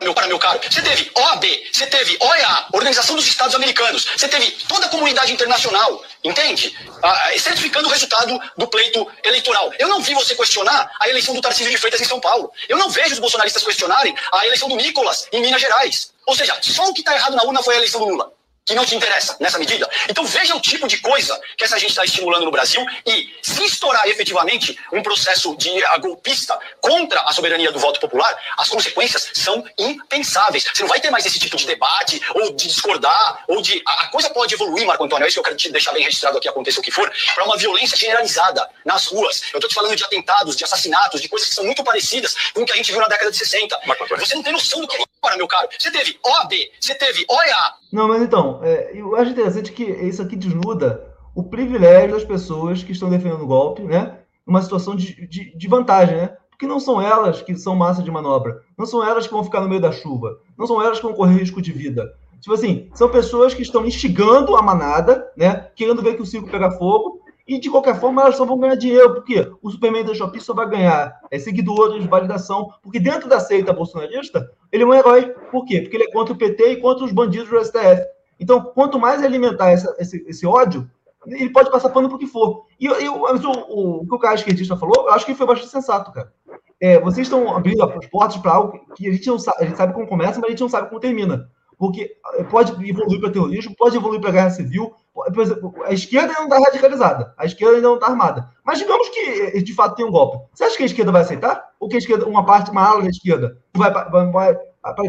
S11: Meu, para meu caro. Você teve OAB, você teve OEA, Organização dos Estados Americanos, você teve toda a comunidade internacional, entende? Ah, certificando o resultado do pleito eleitoral. Eu não vi você questionar a eleição do Tarcísio de Freitas em São Paulo. Eu não vejo os bolsonaristas questionarem a eleição do Nicolas em Minas Gerais. Ou seja, só o que está errado na urna foi a eleição do Lula que não te interessa nessa medida. Então veja o tipo de coisa que essa gente está estimulando no Brasil e se estourar efetivamente um processo de golpista contra a soberania do voto popular, as consequências são impensáveis. Você não vai ter mais esse tipo de debate ou de discordar ou de a, a coisa pode evoluir, Marco Antônio, é isso que eu quero te deixar bem registrado aqui, aconteça o que for, para uma violência generalizada nas ruas. Eu estou te falando de atentados, de assassinatos, de coisas que são muito parecidas com o que a gente viu na década de 60. Você não tem noção do que é agora, meu caro. Você teve OAB, você teve OEA.
S1: Não, mas então, é, eu acho interessante que isso aqui desnuda o privilégio das pessoas que estão defendendo o golpe, né? Uma situação de, de, de, vantagem, né? Porque não são elas que são massa de manobra, não são elas que vão ficar no meio da chuva, não são elas que vão correr risco de vida. Tipo assim, são pessoas que estão instigando a manada, né? Querendo ver que o circo pega fogo, e de qualquer forma elas só vão ganhar dinheiro, porque o Superman da Shopee só vai ganhar é, seguidores, validação, porque dentro da seita bolsonarista, ele é um herói. Por quê? Porque ele é contra o PT e contra os bandidos do STF. Então, quanto mais alimentar essa, esse, esse, ódio, ele pode passar pano para o que for. E eu, o, o, o, que o cara esquerdista falou, eu acho que foi bastante sensato, cara. É, vocês estão abrindo as portas para algo que a gente não sabe, a gente sabe como começa, mas a gente não sabe como termina. Porque pode evoluir para terrorismo, pode evoluir para guerra civil. Por exemplo, a esquerda ainda não está radicalizada, a esquerda ainda não está armada. Mas digamos que de fato tem um golpe. Você acha que a esquerda vai aceitar? Ou que a esquerda, uma parte, uma ala da esquerda, vai, vai, vai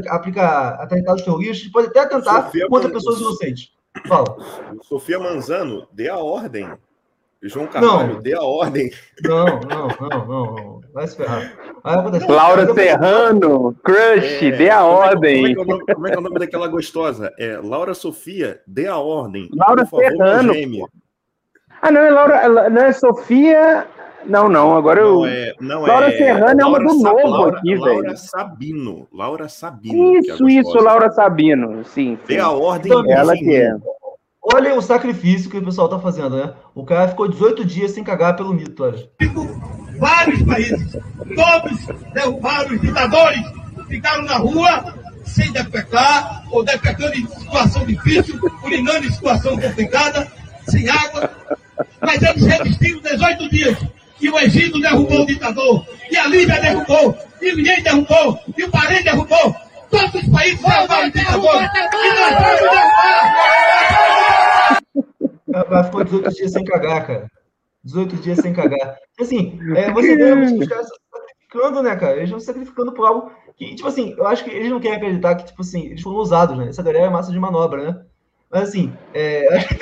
S1: aplicar atentados terroristas, pode até tentar Sofia contra Man... pessoas inocentes. Fala.
S9: Sofia Manzano, dê a ordem. João Carvalho, não. dê a ordem.
S1: Não, não, não, não, não. Vai se ferrar.
S2: Laura Serrano, Crush, é, dê a como ordem.
S9: É, como, é nome, como, é, é o nome daquela gostosa? É Laura Sofia, dê a ordem.
S2: Laura favor, Serrano. Ah, não, é Laura, não é Sofia. Não, não, agora não eu. É,
S9: não
S2: Laura
S9: é,
S2: Serrano é uma do novo
S9: Laura,
S2: aqui, velho.
S9: Laura Sabino. Laura Sabino.
S2: Isso, é isso, Laura Sabino. Sim.
S9: Dê a ordem.
S2: Então, ela que é.
S1: Olha o sacrifício que o pessoal tá fazendo, né? O cara ficou 18 dias sem cagar pelo mito, olha.
S12: Vários países, todos derrubaram os ditadores, ficaram na rua sem defecar, ou defecando em situação difícil, urinando em situação complicada, sem água. Mas eles resistiram 18 dias e o Egito derrubou o ditador, e a Líbia derrubou, e o Iêmen derrubou, e o Bahrein derrubou. Todos os países derrubaram o ditador. E nós vamos derrubar!
S1: Ela ficou 18 dias sem cagar, cara. 18 dias sem cagar. Assim, é, você vê os caras sacrificando, né, cara? Eles estão sacrificando por algo que, tipo assim, eu acho que eles não querem acreditar que, tipo assim, eles foram usados, né? Essa galera é massa de manobra, né? Mas assim, é, acho que,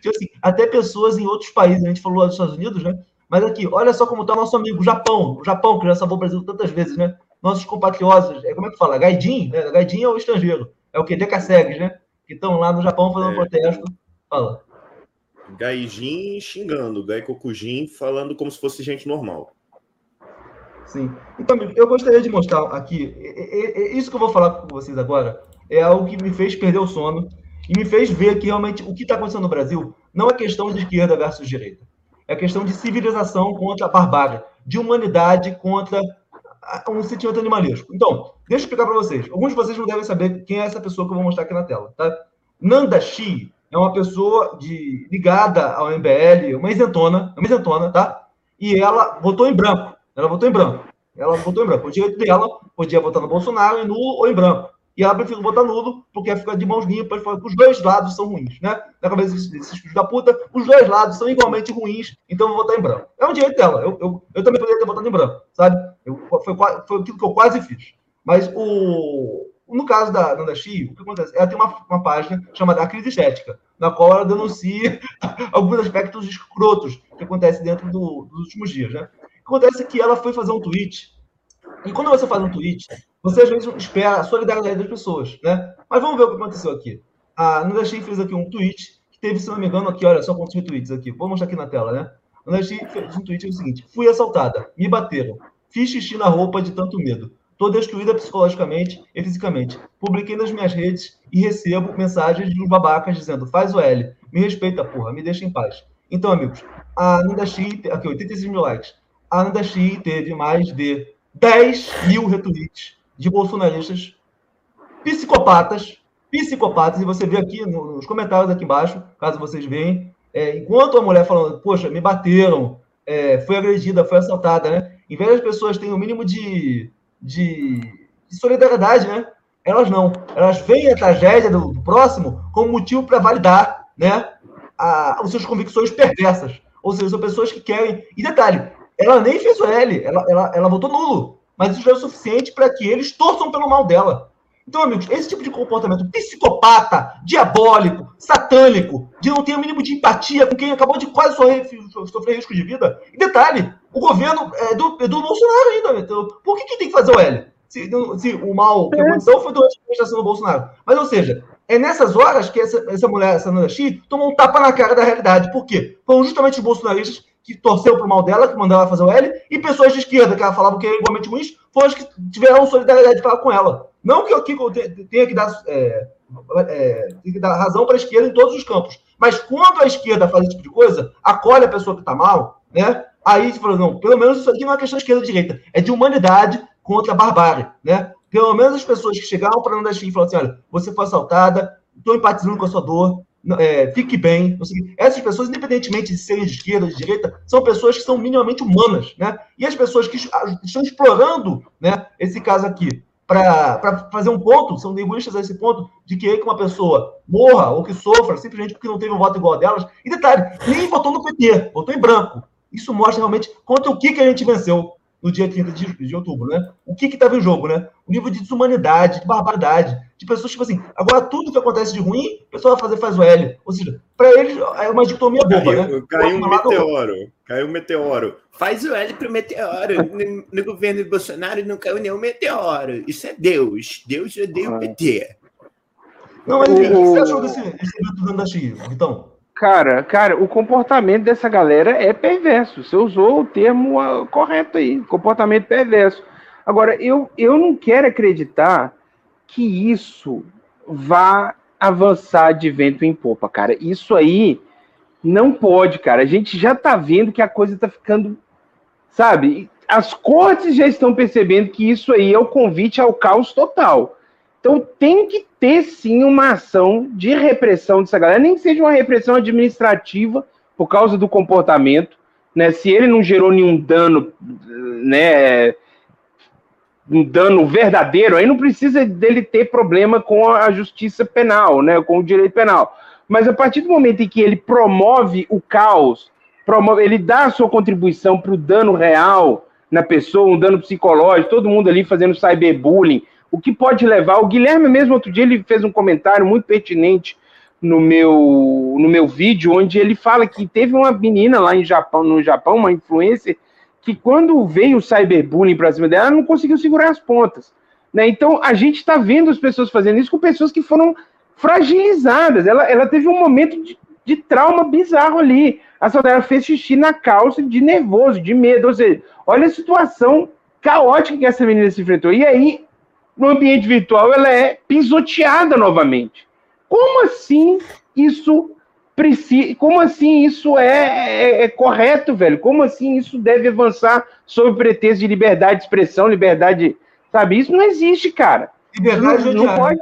S1: tipo assim, até pessoas em outros países, a gente falou lá dos Estados Unidos, né? Mas aqui, olha só como está o nosso amigo, o Japão. O Japão, que já salvou o Brasil tantas vezes, né? Nossos compatriotas, é, como é que fala? Gaidin, né? Gaidin é o estrangeiro. É o que? Decassegues, né? Que estão lá no Japão fazendo é. protesto. Fala.
S9: Gaijin xingando, Gai Kokujin falando como se fosse gente normal.
S1: Sim. Então, eu gostaria de mostrar aqui, isso que eu vou falar com vocês agora é algo que me fez perder o sono e me fez ver que realmente o que está acontecendo no Brasil não é questão de esquerda versus direita. É questão de civilização contra a barbárie, de humanidade contra um sentimento animalesco. Então, deixa eu explicar para vocês. Alguns de vocês não devem saber quem é essa pessoa que eu vou mostrar aqui na tela, tá? Nanda Shi é uma pessoa de, ligada ao MBL, uma isentona, uma isentona, tá? E ela votou em branco. Ela votou em branco. Ela votou em branco. O direito dela podia votar no Bolsonaro, em nulo ou em branco. E ela preferiu votar nulo, porque fica de mãos limpas, os dois lados são ruins, né? Na cabeça desses filhos da puta, os dois lados são igualmente ruins, então eu vou votar em branco. É um direito dela. Eu, eu, eu também poderia ter votado em branco, sabe? Eu, foi, foi aquilo que eu quase fiz. Mas o, no caso da Nanda Chi, o que acontece? Ela tem uma, uma página chamada A Crise Estética, na qual ela denuncia alguns aspectos escrotos que acontecem dentro do, dos últimos dias, né? O que acontece é que ela foi fazer um tweet, e quando você faz um tweet, você às vezes espera a solidariedade das pessoas, né? Mas vamos ver o que aconteceu aqui. A Nanda Chi fez aqui um tweet, que teve, se não me engano, aqui, olha só quantos retweets aqui. Vou mostrar aqui na tela, né? A Nanda Chi fez um tweet é o seguinte, fui assaltada, me bateram, fiz xixi na roupa de tanto medo. Estou destruída psicologicamente e fisicamente. Publiquei nas minhas redes e recebo mensagens de babacas dizendo: faz o L, me respeita, porra, me deixa em paz. Então, amigos, a Nanda Xi, aqui, 86 mil likes. A Nanda Xi teve mais de 10 mil retweets de bolsonaristas psicopatas, psicopatas, e você vê aqui nos comentários aqui embaixo, caso vocês vejam, é, enquanto a mulher falando, poxa, me bateram, é, foi agredida, foi assaltada, né? Em vez das pessoas terem o um mínimo de, de, de, solidariedade, né? Elas não. Elas veem a tragédia do, do próximo como motivo para validar, né? A, as suas convicções perversas. Ou seja, são pessoas que querem. E detalhe, ela nem fez o L, ela, ela, ela votou nulo. Mas isso já é o suficiente para que eles torçam pelo mal dela. Então, amigos, esse tipo de comportamento psicopata, diabólico, satânico, de não ter o mínimo de empatia com quem acabou de quase sofrer, risco de vida. E detalhe, o governo é do, é do Bolsonaro ainda. Então, por que, que tem que fazer o L? Se, se o mal que aconteceu foi durante a administração do Bolsonaro. Mas, ou seja, é nessas horas que essa, essa mulher, essa Nanda Xi, tomou um tapa na cara da realidade. Por quê? Foram justamente os bolsonaristas que torceu pro mal dela, que mandaram ela fazer o L, e pessoas de esquerda, que ela falava que eram igualmente ruins, foram as que tiveram solidariedade para com ela. Não que eu tenha que dar, é, é, que dar razão para a esquerda em todos os campos. Mas quando a esquerda faz esse tipo de coisa, acolhe a pessoa que está mal, né? Aí você falou, não, pelo menos isso aqui não é questão de esquerda direita, é de humanidade contra a barbárie, né? Pelo menos as pessoas que chegaram para a Nanda e falaram assim: olha, você foi assaltada, estou empatizando com a sua dor, é, fique bem. Essas pessoas, independentemente de serem de esquerda de direita, são pessoas que são minimamente humanas, né? E as pessoas que estão explorando, né, esse caso aqui para fazer um ponto, são egoístas a esse ponto, de que uma pessoa morra ou que sofra simplesmente porque não teve um voto igual a delas. E detalhe, nem votou no PT, votou em branco. Isso mostra realmente contra o que, que a gente venceu no dia 30 de, de outubro, né? O que estava em jogo, né? O nível de desumanidade, de barbaridade, de pessoas, tipo assim, agora tudo que acontece de ruim, o pessoal vai fazer, faz o L. Ou seja, para eles é uma dicotomia boba,
S9: caiu,
S1: né?
S9: Caiu um meteoro, caiu um meteoro. Faz o L pro meteoro. no, no, governo de Bolsonaro não caiu nenhum meteoro. Isso é Deus. Deus odeia o PT.
S1: Não, mas o que você achou desse, desse evento da Chile, então?
S2: Cara, cara, o comportamento dessa galera é perverso. Você usou o termo uh, correto aí, comportamento perverso. Agora, eu, eu não quero acreditar que isso vá avançar de vento em popa, cara. Isso aí não pode, cara. A gente já tá vendo que a coisa tá ficando, sabe? As cortes já estão percebendo que isso aí é o convite ao caos total. Então tem que ter sim uma ação de repressão dessa galera, nem que seja uma repressão administrativa por causa do comportamento, né? Se ele não gerou nenhum dano, né, um dano verdadeiro, aí não precisa dele ter problema com a justiça penal, né, com o direito penal. Mas a partir do momento em que ele promove o caos, promove, ele dá a sua contribuição para o dano real na pessoa, um dano psicológico, todo mundo ali fazendo cyberbullying, o que pode levar. O Guilherme, mesmo outro dia, ele fez um comentário muito pertinente no meu, no meu vídeo, onde ele fala que teve uma menina lá em Japão, no Japão, uma influencer, que quando veio o cyberbullying para cima dela, ela não conseguiu segurar as pontas. Né? Então, a gente está vendo as pessoas fazendo isso com pessoas que foram fragilizadas. Ela, ela teve um momento de, de trauma bizarro ali. A saudade fez xixi na calça de nervoso, de medo. Ou seja, olha a situação caótica que essa menina se enfrentou. E aí, no ambiente virtual ela é pisoteada novamente. Como assim isso precisa? Como assim isso é, é, é, correto, velho? Como assim isso deve avançar sob pretexto de liberdade de expressão, liberdade, sabe? Isso não existe, cara.
S1: Liberdade
S2: não, não pode.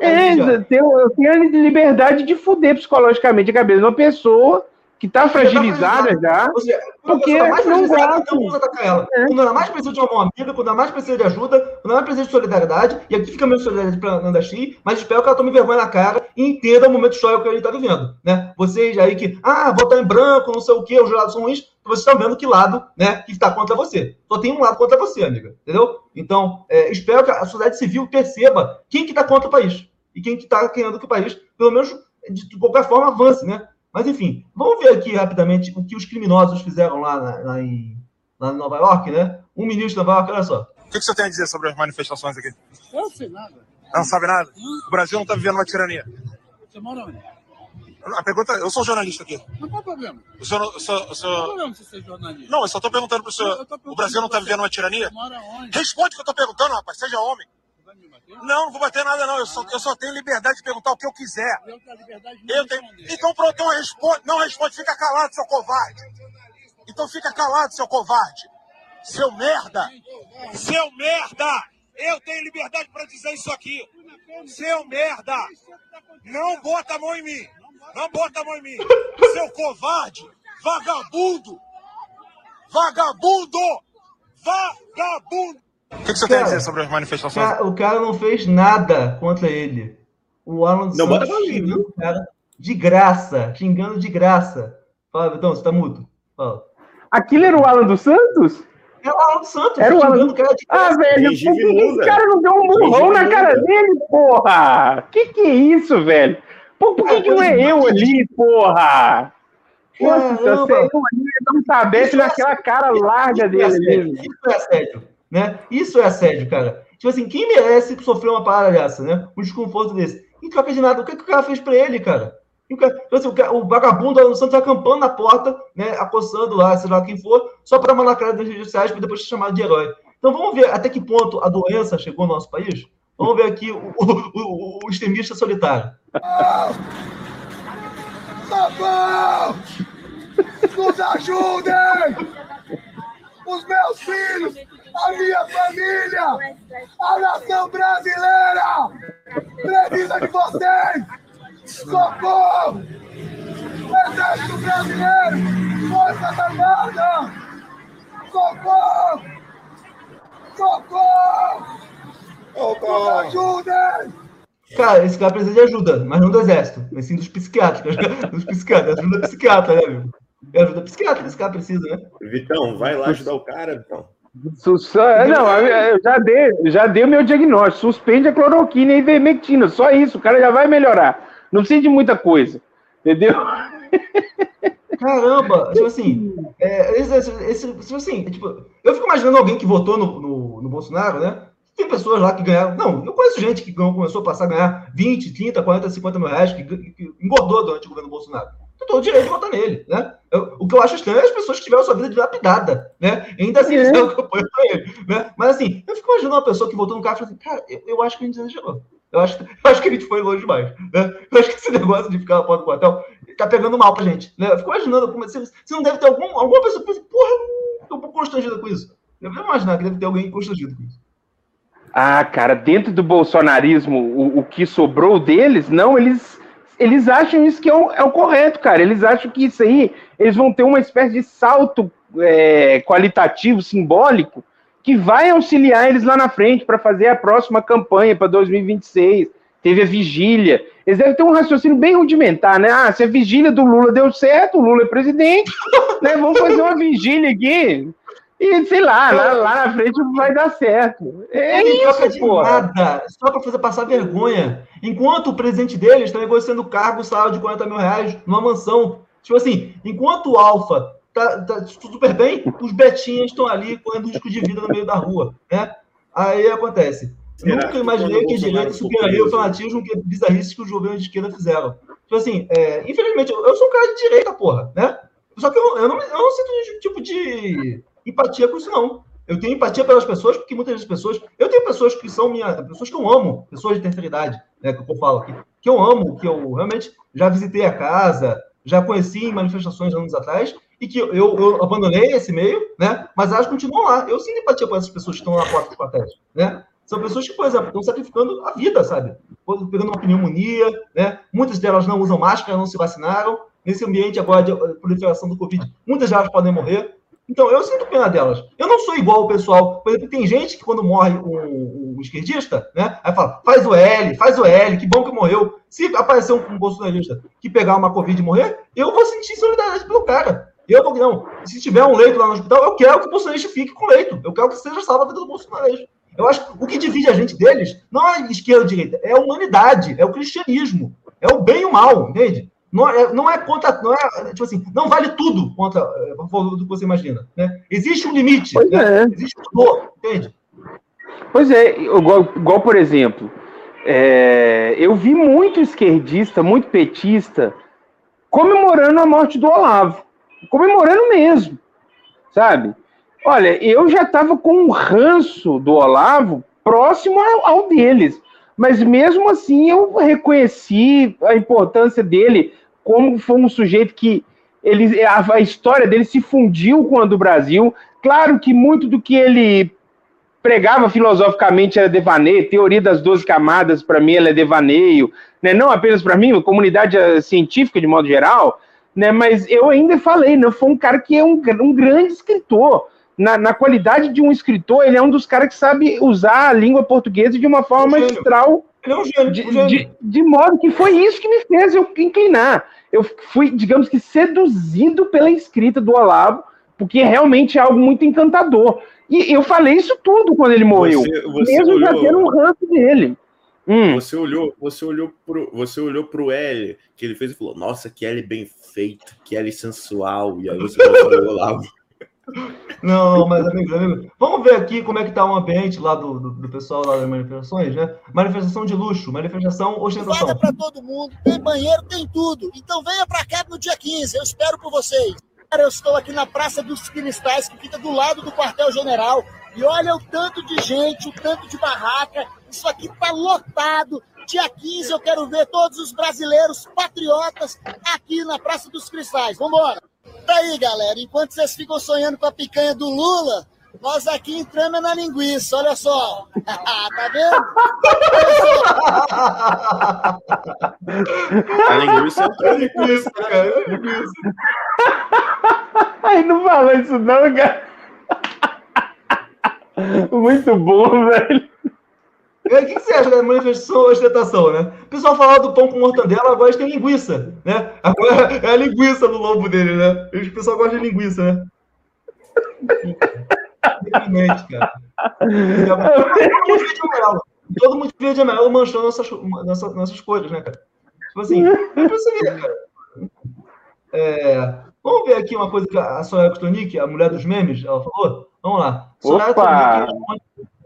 S2: É, tem, tem a liberdade de fuder psicologicamente a cabeça de uma pessoa que está fragilizada já. Seja, porque
S1: mais não gosta. Então vamos atacar ela. É. Quando ela mais precisa de uma mão amiga, quando ela mais precisa de ajuda, quando ela mais precisa de solidariedade, e aqui fica meio solidariedade para Nanda Xi, mas espero que ela tome vergonha na cara e entenda o momento histórico que a gente está vivendo. Né? Vocês aí que, ah, votar em branco, não sei o quê, os jurados são ruins, vocês estão vendo que lado né, que está contra você. Só tem um lado contra você, amiga. Entendeu? Então, é, espero que a sociedade civil perceba quem que está contra o país. E quem que está querendo que o país, pelo menos, de qualquer forma, avance, né? Mas, enfim, vamos ver aqui rapidamente o que os criminosos fizeram lá, na, lá, em, lá em Nova York, né? Um ministro de Nova York, olha só.
S13: O que, que você tem a dizer sobre as manifestações aqui?
S14: Eu não sei nada.
S13: Não sabe nada? O Brasil não está vivendo uma tirania.
S14: Você mora onde?
S13: A pergunta, eu sou jornalista aqui.
S14: Não o problema?
S13: O senhor, o senhor, o senhor...
S14: Qual o problema você ser jornalista?
S13: Não, eu só estou perguntando para o senhor. O Brasil não está vivendo uma tirania?
S14: Mora onde?
S13: Responde o que eu estou perguntando, rapaz. Seja homem. Não, não vou bater nada, não. Eu só, eu só tenho liberdade de perguntar o que eu quiser.
S14: Eu tenho liberdade
S13: de eu tenho... Então pronto, então responde. Não responde, fica calado, seu covarde. Então fica calado, seu covarde. Seu merda. Seu merda. Eu tenho liberdade para dizer isso aqui. Seu merda! Não bota a mão em mim! Não bota a mão em mim! Seu covarde! Vagabundo! Vagabundo! Vagabundo!
S12: O que, que você tem a dizer sobre as manifestações?
S1: Cara, o cara não fez nada contra ele. O Alan
S9: Não,
S1: Santos xingando o cara de graça, xingando de graça. Fala, Vitão, você tá mudo. Fala.
S2: Aquilo era o Alan dos Santos?
S1: É o Alan dos Santos,
S2: Era o
S1: xingando
S2: Alan
S1: o cara de
S2: Ah,
S1: graça.
S2: velho, por que esse cara não deu um burrão na cara dele, porra? Que que é isso, velho? Pô, por que, que não é eu ali, porra? Nossa, eu ali dar um tabete naquela cara larga dele ali.
S1: Isso é assédio, né? Isso é assédio, cara. Tipo assim, quem merece sofrer uma parada dessa, né? Um desconforto desse? Em troca de nada, o que, que o cara fez pra ele, cara? O, cara tipo assim, o, cara- o vagabundo no Santos acampando na porta, né? Acossando lá, sei lá quem for, só pra mandar na cara das redes sociais pra depois ser chamado de herói. Então vamos ver até que ponto a doença chegou no nosso país? Vamos ver aqui o, o, o- extremista solitário.
S12: Socorro! Nos ajudem! Os meus filhos, a minha família, a nação brasileira precisa de vocês! Socorro! Exército Brasileiro! Forças Armadas! Socorro! Socorro! Nos ajudem!
S1: Cara, esse cara precisa de ajuda, mas não do exército, mas sim dos psiquiatras. Dos psiquiatras, ajuda psiquiatra, né, amigo? É ajuda psiquiatra, esse cara precisa, né?
S9: Vitão, vai lá ajudar o cara, Vitão.
S2: Su- Não, eu já dei, já dei o meu diagnóstico. Suspende a cloroquina e ivermectina. Só isso, o cara já vai melhorar. Não precisa de muita coisa. Entendeu?
S1: Caramba, tipo assim, é, esse, esse, tipo assim, tipo, eu fico imaginando alguém que votou no, no, no Bolsonaro, né? Tem pessoas lá que ganharam. Não, eu conheço gente que começou a passar a ganhar 20, 30, 40, 50 mil reais, que, que engordou durante o governo Bolsonaro. Tem todo o direito de votar nele, né? Eu- o que eu acho estranho é as pessoas que tiveram sua vida dilapidada, né? E ainda assim fizeram campanha pra ele, né? Mas assim, eu fico imaginando uma pessoa que votou no cara e falou assim, cara, eu, eu acho que a gente exagerou. Eu acho, eu acho que a gente foi longe demais, né? Eu acho que esse negócio de ficar na porta do quartel tá pegando mal pra gente, né? Eu fico imaginando, como, se, se não deve ter algum, alguma pessoa que pensa, porra, eu tô um pouco constrangida com isso. Eu devo imaginar que deve ter alguém constrangido com isso.
S2: Ah, cara, dentro do bolsonarismo, o, o que sobrou deles, não, eles, eles acham isso que é o, é o correto, cara. Eles acham que isso aí, eles vão ter uma espécie de salto é, qualitativo, simbólico, que vai auxiliar eles lá na frente para fazer a próxima campanha para 2026. Teve a vigília. Eles devem ter um raciocínio bem rudimentar, né? Ah, se a vigília do Lula deu certo, o Lula é presidente, né? Vamos fazer uma vigília aqui. E sei lá, lá, lá na frente vai dar certo. É
S1: Ele troca
S2: isso,
S1: de
S2: porra.
S1: nada, só para fazer passar vergonha. Enquanto o presidente deles está negociando cargo, salário de 40 mil reais numa mansão. Tipo assim, enquanto o Alfa tá, tá super bem, os Betinhas estão ali correndo risco de vida no meio da rua, né? Aí acontece.
S9: Será
S1: Nunca
S9: que
S1: imaginei que
S9: o
S1: a direita superaria o fanatismo que bizarrices que os governos de esquerda fizeram. Tipo assim, é, infelizmente, eu, eu sou um cara de direita, porra, né? Só que eu, eu, não, eu não sinto nenhum tipo de empatia com isso, não. Eu tenho empatia pelas pessoas, porque muitas das pessoas. Eu tenho pessoas que são minha. pessoas que eu amo, pessoas de terceira idade, né? Que eu falo aqui, que eu amo, que eu realmente já visitei a casa, já conheci em manifestações anos atrás, e que eu, eu abandonei esse meio, né? Mas elas continuam lá. Eu sinto empatia por essas pessoas que estão lá dos quartéis, né? São pessoas que, por exemplo, estão sacrificando a vida, sabe? Pegando uma pneumonia, né? Muitas delas não usam máscara, não se vacinaram. Nesse ambiente agora de eh, proliferação do Covid, muitas delas podem morrer. Então, eu sinto pena delas. Eu não sou igual o pessoal. Por exemplo, tem gente que quando morre um, esquerdista, né? Aí fala, faz o L, faz o L, que bom que morreu. Se aparecer um, um bolsonarista que pegar uma Covid e morrer, eu vou sentir solidariedade pelo cara. Eu vou, não. Se tiver um leito lá no hospital, eu quero que o bolsonarista fique com leito. Eu quero que seja salva a vida do bolsonarista. Eu acho que o que divide a gente deles não é esquerda ou direita, é a humanidade, é o cristianismo, é o bem e o mal, entende? Não é, não é contra, não é, tipo assim, não vale tudo contra é, do que você imagina, né? Existe um limite,
S2: Pois
S1: né?
S2: é.
S1: existe um dor, entende?
S2: Pois é, igual, igual, por exemplo, é, eu vi muito esquerdista, muito petista, comemorando a morte do Olavo. Comemorando mesmo, sabe? Olha, eu já estava com um ranço do Olavo próximo ao, ao deles. Mas mesmo assim eu reconheci a importância dele como foi um sujeito que ele, a, a história dele se fundiu com a do Brasil. Claro que muito do que ele pregava filosoficamente era devaneio, teoria das 12 camadas, para mim, ela é devaneio, né? não apenas para mim, a comunidade eh, científica de modo geral, né? mas eu ainda falei, né? foi um cara que é um, um grande escritor. Na, na, qualidade de um escritor, ele é um dos caras que sabe usar a língua portuguesa de uma forma magistral.
S1: Ele é um gênio,
S2: de. De, de modo que foi isso que me fez eu inclinar. Eu fui, digamos que, seduzido pela escrita do Olavo, porque realmente é algo muito encantador. E eu falei isso tudo quando ele morreu, você, você mesmo olhou, já tendo um ranço dele.
S9: Hum. Você olhou, você olhou pro, você olhou pro L que ele fez e falou: "Nossa, que L bem feito, que L sensual". E aí você falou Olavo.
S1: Não, mas amigo, amigo, vamos ver aqui como é que tá o ambiente lá do, do, do, pessoal lá das manifestações, né? Manifestação de luxo, manifestação ostentação.
S15: Vaga para todo mundo, tem banheiro, tem tudo. Então venha para cá no dia 15, eu espero por vocês. Eu estou aqui na Praça dos Cristais, que fica do lado do quartel-general. E olha o tanto de gente, o tanto de barraca. Isso aqui está lotado. Dia 15 eu quero ver todos os brasileiros patriotas aqui na Praça dos Cristais. Vamos embora. Tá aí, galera. Enquanto vocês ficam sonhando com a picanha do Lula, nós aqui entramos na linguiça, olha só. tá vendo?
S9: A linguiça é linguiça, cara. É linguiça.
S2: Ai, não fala isso não, cara. Muito bom, velho.
S1: Aí, o que você acha da manifestação ou ostentação, né? O pessoal falava do pão com mortandela, agora tem linguiça, né? Agora é a linguiça no lombo dele, né? O pessoal gosta de linguiça, né? Deprimente, cara. Todo mundo verde e amarelo. Todo mundo verde e amarelo manchando nossas, nossas, nossas cores, né, cara? Tipo assim, é pra você ver, cara. É, vamos ver aqui uma coisa que a Soraya Kostonic, a mulher dos memes, ela falou. Vamos lá. Soraya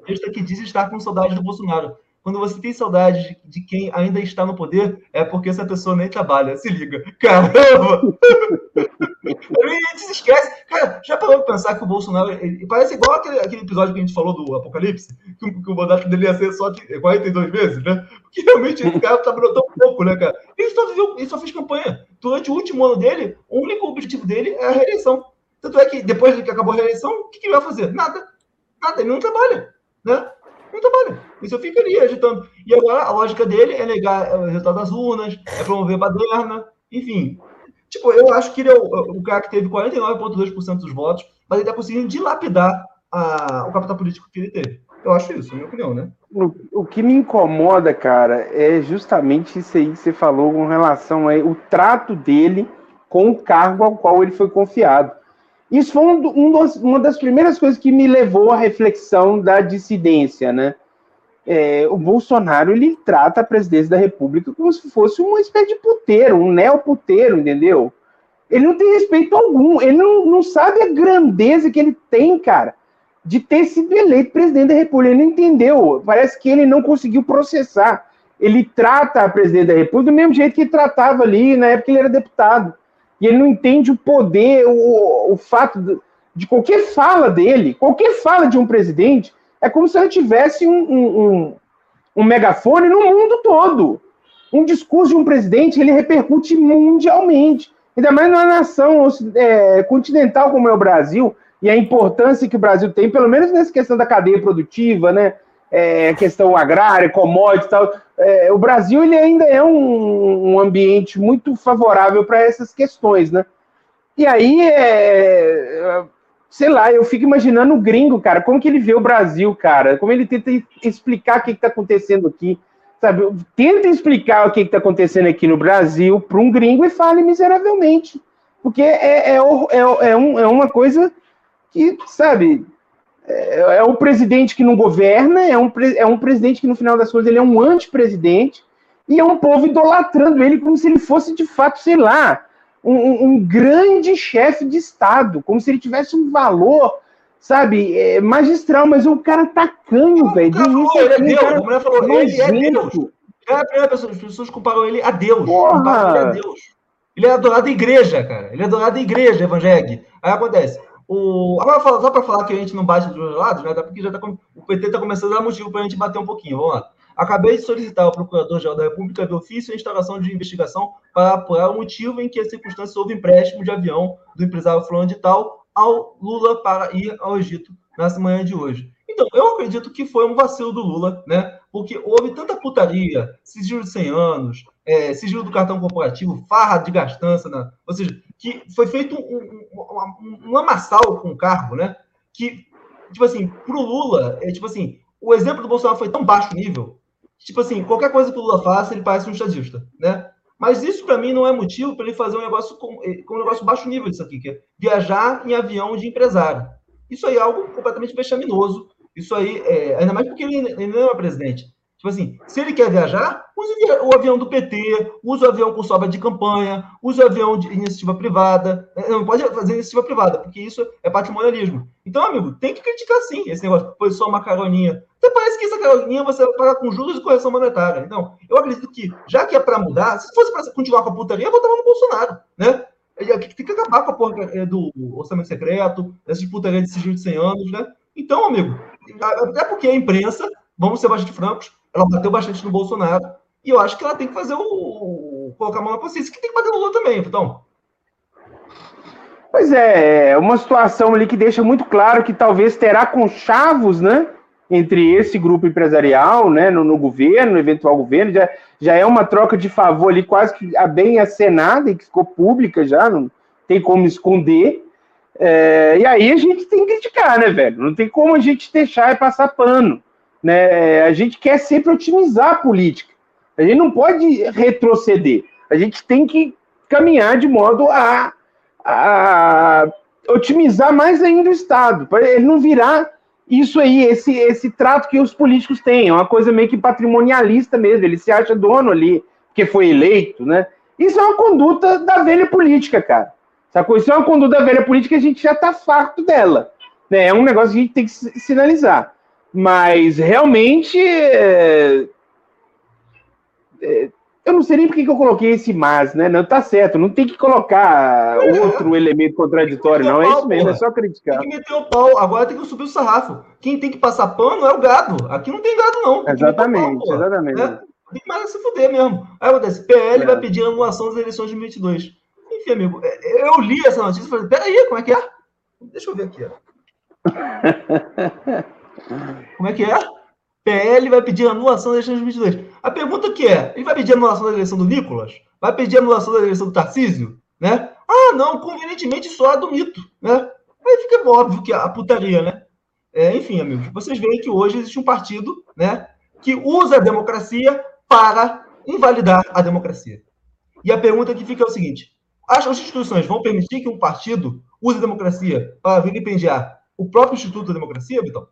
S1: Kostonic que diz estar com saudade do Bolsonaro. Quando você tem saudade de, de, quem ainda está no poder, é porque essa pessoa nem trabalha. Se liga. Caramba! a gente se esquece. Cara, já parou para pensar que o Bolsonaro ele, parece igual aquele, aquele, episódio que a gente falou do Apocalipse, que, que o mandato dele ia ser só de 42 meses, né? Porque realmente o cara trabalhou tão pouco, né, cara? Ele só, viveu, ele só fez campanha. Durante o último ano dele, o único objetivo dele é a reeleição. Tanto é que depois que acabou a reeleição, o que, que ele vai fazer? Nada. Nada, ele não trabalha né? Não trabalha. Isso fica ali agitando. E agora a lógica dele é negar o resultado das urnas, é promover baderna, enfim. Tipo, eu acho que ele é o, o cara que teve 49,2% dos votos, mas ele está conseguindo dilapidar a, o capital político que ele teve. Eu acho isso, na minha opinião, né?
S2: O que me incomoda, cara, é justamente isso aí que você falou com relação ao trato dele com o cargo ao qual ele foi confiado. Isso foi um, um uma das primeiras coisas que me levou à reflexão da dissidência, né? É, o Bolsonaro ele trata a presidência da República como se fosse uma espécie de puteiro, um neoputeiro, entendeu? Ele não tem respeito algum, ele não, não sabe a grandeza que ele tem, cara, de ter sido eleito presidente da República. Ele não entendeu, parece que ele não conseguiu processar. Ele trata a presidente da República do mesmo jeito que tratava ali na época que ele era deputado e ele não entende o poder, o, o fato de, de, qualquer fala dele, qualquer fala de um presidente, é como se ele tivesse um, um, um, um megafone no mundo todo. Um discurso de um presidente, ele repercute mundialmente. Ainda mais numa nação é, continental como é o Brasil, e a importância que o Brasil tem, pelo menos nessa questão da cadeia produtiva, né? É, questão agrária, commodities e tal é, o Brasil ele ainda é um, um ambiente muito favorável para essas questões, né? E aí, é, sei lá, eu fico imaginando o gringo, cara, como que ele vê o Brasil, cara, como ele tenta explicar o que está acontecendo aqui, sabe? Tenta explicar o que está acontecendo aqui no Brasil para um gringo e fale miseravelmente, porque é, é, é, é, um, é uma coisa que, sabe, é, é um presidente que não governa, é um, é um presidente que, no final das contas, ele é um antipresidente, e é um povo idolatrando ele como se ele fosse, de fato, sei lá, um, um grande chefe de Estado, como se ele tivesse um valor, sabe, é, magistral, mas o cara tacanho, tá velho.
S1: Ele é Deus, a mulher falou, ele é Deus. É a primeira pessoa, as pessoas comparam ele a Deus. Comparam ele a Deus. Ele é adorado da igreja, cara. Ele é adorado da igreja evangélica. Aí acontece. O... Agora, só para falar que a gente não bate dos dois lados, né? Porque já tá, o PT está começando a dar motivo para a gente bater um pouquinho. Vamos lá. Acabei de solicitar ao Procurador-Geral da República de ofício a instalação de investigação para apurar o motivo em que as circunstâncias houve empréstimo de avião do empresário fulano de tal ao Lula para ir ao Egito nessa manhã de hoje. Então, Então, eu acredito que foi um vacilo do Lula, né? Porque houve tanta putaria, sigilo de 100 anos, é, sigilo do cartão corporativo, farra de gastança, né? ou seja, que foi feito um, um, um, amassal com o cargo, né? Que, tipo assim, pro Lula, é tipo assim, o exemplo do Bolsonaro foi tão baixo nível, tipo assim, qualquer coisa que o Lula faça, ele parece um estadista, né? Mas isso, para mim, não é motivo para ele fazer um negócio com, eh, com um negócio baixo nível disso aqui, que é viajar em avião de empresário. Isso aí é algo completamente vexaminoso. Isso aí, é, ainda mais porque ele, ele não é presidente. Tipo assim, se ele quer viajar, use o avião do PT, use o avião com sobra de campanha, use o avião de iniciativa privada. É, não pode fazer iniciativa privada, porque isso é patrimonialismo. Então, amigo, tem que criticar sim esse negócio. Foi só uma caroninha. Até parece que essa caroninha você vai pagar com juros e correção monetária. Então, eu acredito que, já que é para mudar, se fosse para continuar com a putaria, eu votava no Bolsonaro, né? Tem que acabar com a porra é, do orçamento secreto, dessas putaria de sigilo de 100 anos, né? Então, amigo, até porque a imprensa, vamos ser bastante francos, ela bateu bastante no Bolsonaro. E eu acho que ela tem que fazer o. o colocar a mão na consciência, que tem que bater no Lula também, então.
S2: Pois é, é uma situação ali que deixa muito claro que talvez terá conchavos, né? Entre esse grupo empresarial, né, no, no governo, no eventual governo, já, já é uma troca de favor ali quase que bem acenada e que ficou pública já, não tem como esconder. É, e aí a gente tem que criticar, né, velho? Não tem como a gente deixar e passar pano. Né? A gente quer sempre otimizar a política. A gente não pode retroceder. A gente tem que caminhar de modo a, a otimizar mais ainda o Estado, para ele não virar isso aí, esse, esse trato que os políticos têm, é uma coisa meio que patrimonialista mesmo, ele se acha dono ali, porque foi eleito, né? Isso é uma conduta da velha política, cara. Sacou? Isso é uma conduta da velha política, a gente já tá farto dela. Né? É um negócio que a gente tem que sinalizar. Mas realmente. É, é, eu não sei nem por que eu coloquei esse mas, né? Não tá certo, não tem que colocar outro elemento contraditório, não. É isso mesmo, é só criticar.
S1: Tem que meter o pau, agora tem que subir o sarrafo. Quem tem que passar pano é o gado. Aqui não tem gado, não. Tem
S2: exatamente, pau, exatamente.
S1: É, tem mais a se fuder mesmo. Aí acontece, PL é. vai pedir anulação das eleições de 2022. Enfim, amigo, é, eu li essa notícia e falei, peraí, como é que é? Deixa eu ver aqui, ó. Como é que é? PL vai pedir anulação da eleição de 2022. A pergunta que é, ele vai pedir anulação da eleição do Nicolas? Vai pedir anulação da eleição do Tarcísio? Né? Ah, não, convenientemente só a do mito, né? Aí fica óbvio que a putaria, né? É, enfim, amigos, vocês veem que hoje existe um partido, né, que usa a democracia para invalidar a democracia. E a pergunta que fica é o seguinte: as instituições vão permitir que um partido use a democracia para vilipendiar o próprio Instituto da Democracia, Vitão?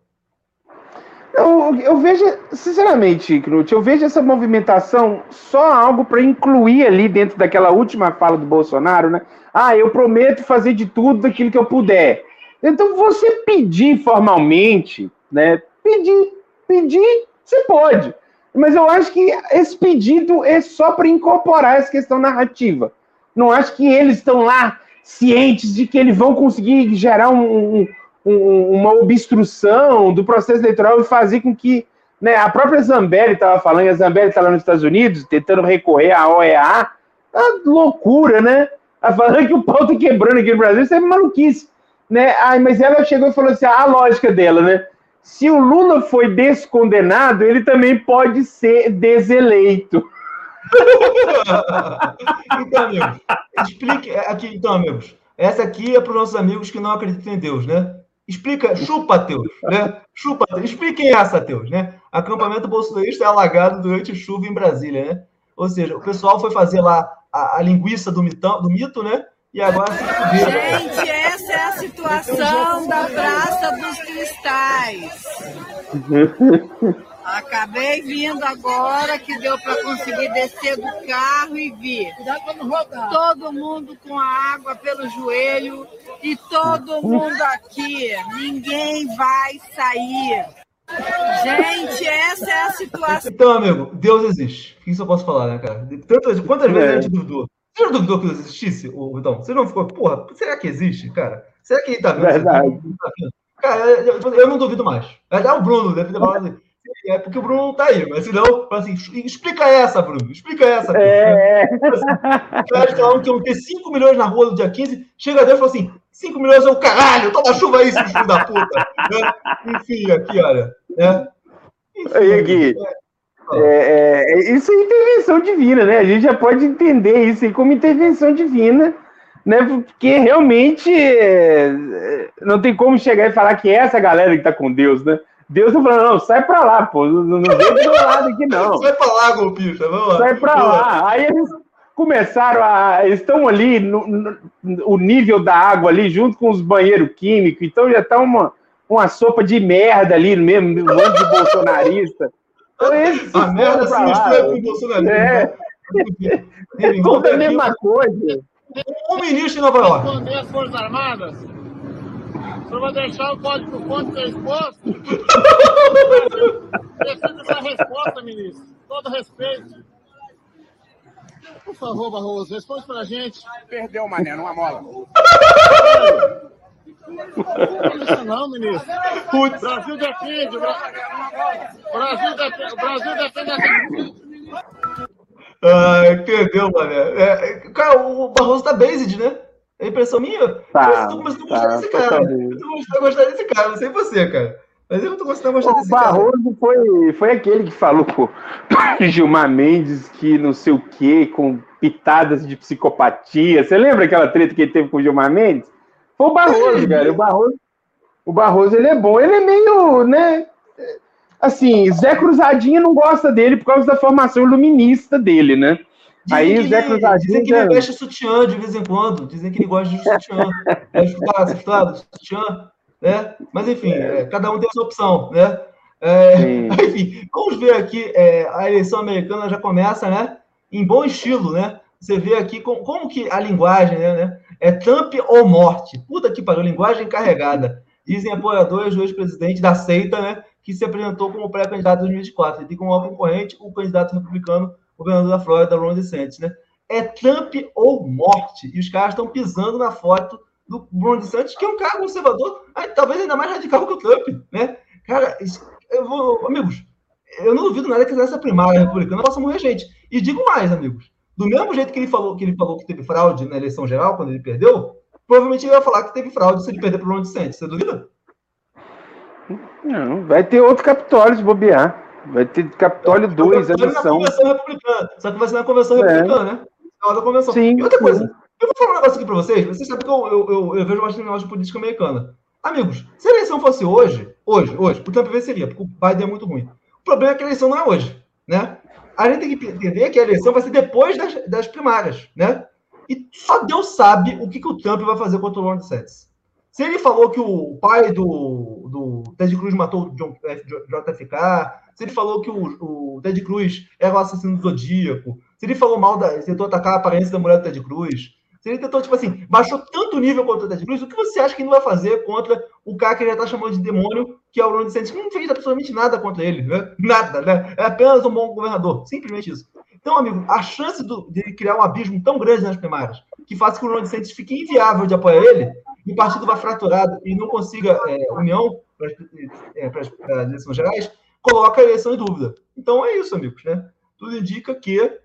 S2: Eu, eu vejo, sinceramente, Knut, eu vejo essa movimentação só algo para incluir ali dentro daquela última fala do Bolsonaro, né? Ah, eu prometo fazer de tudo daquilo que eu puder. Então, você pedir formalmente, né? Pedir, pedir, você pode. Mas eu acho que esse pedido é só para incorporar essa questão narrativa. Não acho que eles estão lá cientes de que eles vão conseguir gerar um, um um, uma obstrução do processo eleitoral e fazer com que né, a própria Zambelli estava falando, a Zambelli está lá nos Estados Unidos, tentando recorrer à OEA, tá loucura, né? Ela falando que o pau tá quebrando aqui no Brasil, isso é maluquice. Né? Ai, mas ela chegou e falou assim: a lógica dela, né? Se o Lula foi descondenado, ele também pode ser deseleito.
S1: então, amigos, explique aqui, então, amigos. Essa aqui é para os nossos amigos que não acreditam em Deus, né? Explica, chupa, Teus, né? Chupa, Expliquem essa, Teus, né? Acampamento bolsonarista é alagado durante chuva em Brasília, né? Ou seja, o pessoal foi fazer lá a, a linguiça do, mitão, do mito, né? E agora se fuderam.
S10: Gente, é situação da Praça dos Cristais. Acabei vindo agora que deu para conseguir descer do carro e vir. Todo mundo com a água pelo joelho e todo mundo aqui. Ninguém vai sair. Gente, essa é a situação.
S1: Então, amigo, Deus existe. O que isso eu posso falar, né, cara? Tantas, quantas vezes a gente duvidou? Você já duvidou que Deus existisse, Vitão? Você não ficou, porra, será que existe, cara? Será que ele tá vendo?
S2: Verdade.
S1: Cara, eu, eu, não duvido mais. Até o Bruno deve ter falado assim. É porque o Bruno não tá aí, mas senão, assim, explica essa, Bruno, explica essa.
S2: É.
S1: Assim, os caras que iam ter 5 milhões na rua no dia 15, chega Deus e fala assim: 5 milhões é o caralho, toma chuva aí, seu filho da puta. Né? Enfim, aqui, olha. Né?
S2: Aí, Gui, é, é, é, isso é intervenção divina, né? A gente já pode entender isso aí como intervenção divina, né? Porque realmente é, não tem como chegar e falar que é essa galera que tá com Deus, né? Deus tá falando, não, sai pra lá, pô, não, vem do meu lado aqui, não.
S1: Sai pra lá, golpista, vamos lá.
S2: Sai pra lá. Aí eles começaram a. Eles estão ali, no, no, o nível da água ali, junto com os banheiros químicos, então já tá uma, uma sopa de merda ali mesmo, um monte de bolsonarista. Então, esse
S1: a merda se mistura com o bolsonarismo.
S2: É.
S1: Ele
S2: Tudo a
S1: aqui,
S2: mesma coisa.
S1: Um ministro em Nova York.
S16: Esconder as Forças Armadas? O senhor vai deixar o código fonte ser exposto? Precisa essa resposta, ministro. Todo respeito. Por favor, Barroso, responde pra gente.
S14: Perdeu, mané, numa mola.
S16: Não não, ministro.
S1: Putz.
S16: Brasil defende. Bra- Brasil defende. Brasil defende
S1: Ah, entendeu, mané? É, é, cara, o Barroso tá based, né? É impressão minha?
S2: Tá,
S1: eu tô começando a gostar
S2: tá,
S1: desse cara.
S2: totalmente.
S1: Eu tô começando a gostar desse cara, não sei você, cara. Mas eu tô começando a gostar
S2: O
S1: desse cara.
S2: Barroso foi, foi aquele que falou com Gilmar Mendes que não sei o quê, com pitadas de psicopatia. Você lembra aquela treta que ele teve com o Gilmar Mendes? Foi o Barroso, cara. O Barroso, o Barroso ele é bom. Ele é meio, né? Assim, Zé Cruzadinho não gosta dele por causa da formação iluminista dele, né?
S1: Dizem
S2: Aí
S1: que
S2: o Zé
S1: ele-
S2: Cruzadinho.
S1: Dizem que
S2: já-
S1: ele veste sutiã de vez em quando. Dizem que ele gosta de sutiã. Você escutar, sutiã, né? Mas enfim, é, cada um tem a sua opção, né? É, enfim, vamos ver aqui, é, a eleição americana já começa, né? Em bom estilo, né? Você vê aqui como, como que a linguagem, né, né? É Trump ou morte. Puta que pariu, linguagem carregada. Dizem apoiadores do ex-presidente da seita, né? Que se apresentou como pré-candidato em 2024. Ele tem como concorrente o candidato republicano, governador da Flórida, Ron DeSantis, né? É Trump ou morte. E os caras estão pisando na foto do Ron DeSantis, que é um cara conservador, talvez ainda mais radical que o Trump, né? Cara, eu vou, amigos, eu não duvido nada que nessa primária republicana possa morrer gente. E digo mais, amigos, do mesmo jeito que ele falou que ele falou que teve fraude na eleição geral quando ele perdeu, provavelmente ele vai falar que teve fraude se ele perder para o Ron DeSantis. Você duvida?
S2: Não, vai ter outro Capitólio se bobear. Vai ter Capitólio 2, a missão.
S1: convenção republicana. Só que vai ser na convenção
S2: É.
S1: republicana, né? Da convenção.
S2: Sim,
S1: e outra
S2: sim.
S1: coisa, eu vou falar um negócio aqui pra vocês. Vocês sabem que eu, eu, eu, eu vejo bastante negócio de política americana. Amigos, se a eleição fosse hoje, hoje, hoje, o Trump venceria, porque o Biden é muito ruim. O problema é que a eleição não é hoje, né? A gente tem que entender que a eleição vai ser depois das, das primárias, né? E só Deus sabe o que, que o Trump vai fazer contra o Ron DeSantis. Se ele falou que o pai do, do Ted Cruz matou o JFK, se ele falou que o, o Ted Cruz era o assassino do Zodíaco, se ele falou mal da. Tentou atacar a aparência da mulher do Ted Cruz, ele tentou, tipo assim, baixou tanto nível contra o Ted Cruz, o que você acha que ele vai fazer contra o cara que ele já tá chamando de demônio, que é o Ron DeSantis, que não fez absolutamente nada contra ele, né? Nada, né? É apenas um bom governador, simplesmente isso. Então, amigo, a chance do, de criar um abismo tão grande nas primárias, que faça que o Ron DeSantis fique inviável de apoiar ele, e o partido vá fraturado e não consiga é, união para as eleições gerais, coloca a eleição em dúvida. Então é isso, amigos, né? Tudo indica que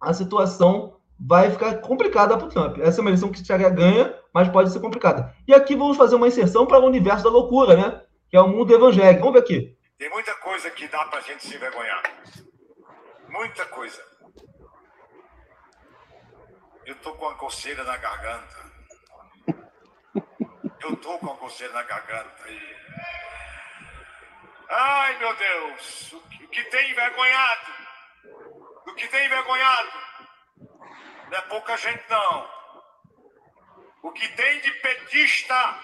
S1: a situação vai ficar complicada para o Trump. Essa é uma eleição que já ganha, mas pode ser complicada. E aqui vamos fazer uma inserção para o universo da loucura, né? Que é o mundo evangélico. Vamos ver aqui.
S13: Tem muita coisa que dá pra gente se envergonhar. Muita coisa. Eu tô com a coceira na garganta. Eu tô com a coceira na garganta. E... Ai, meu Deus. O que tem envergonhado? O que tem envergonhado? Não é pouca gente, não. O que tem de petista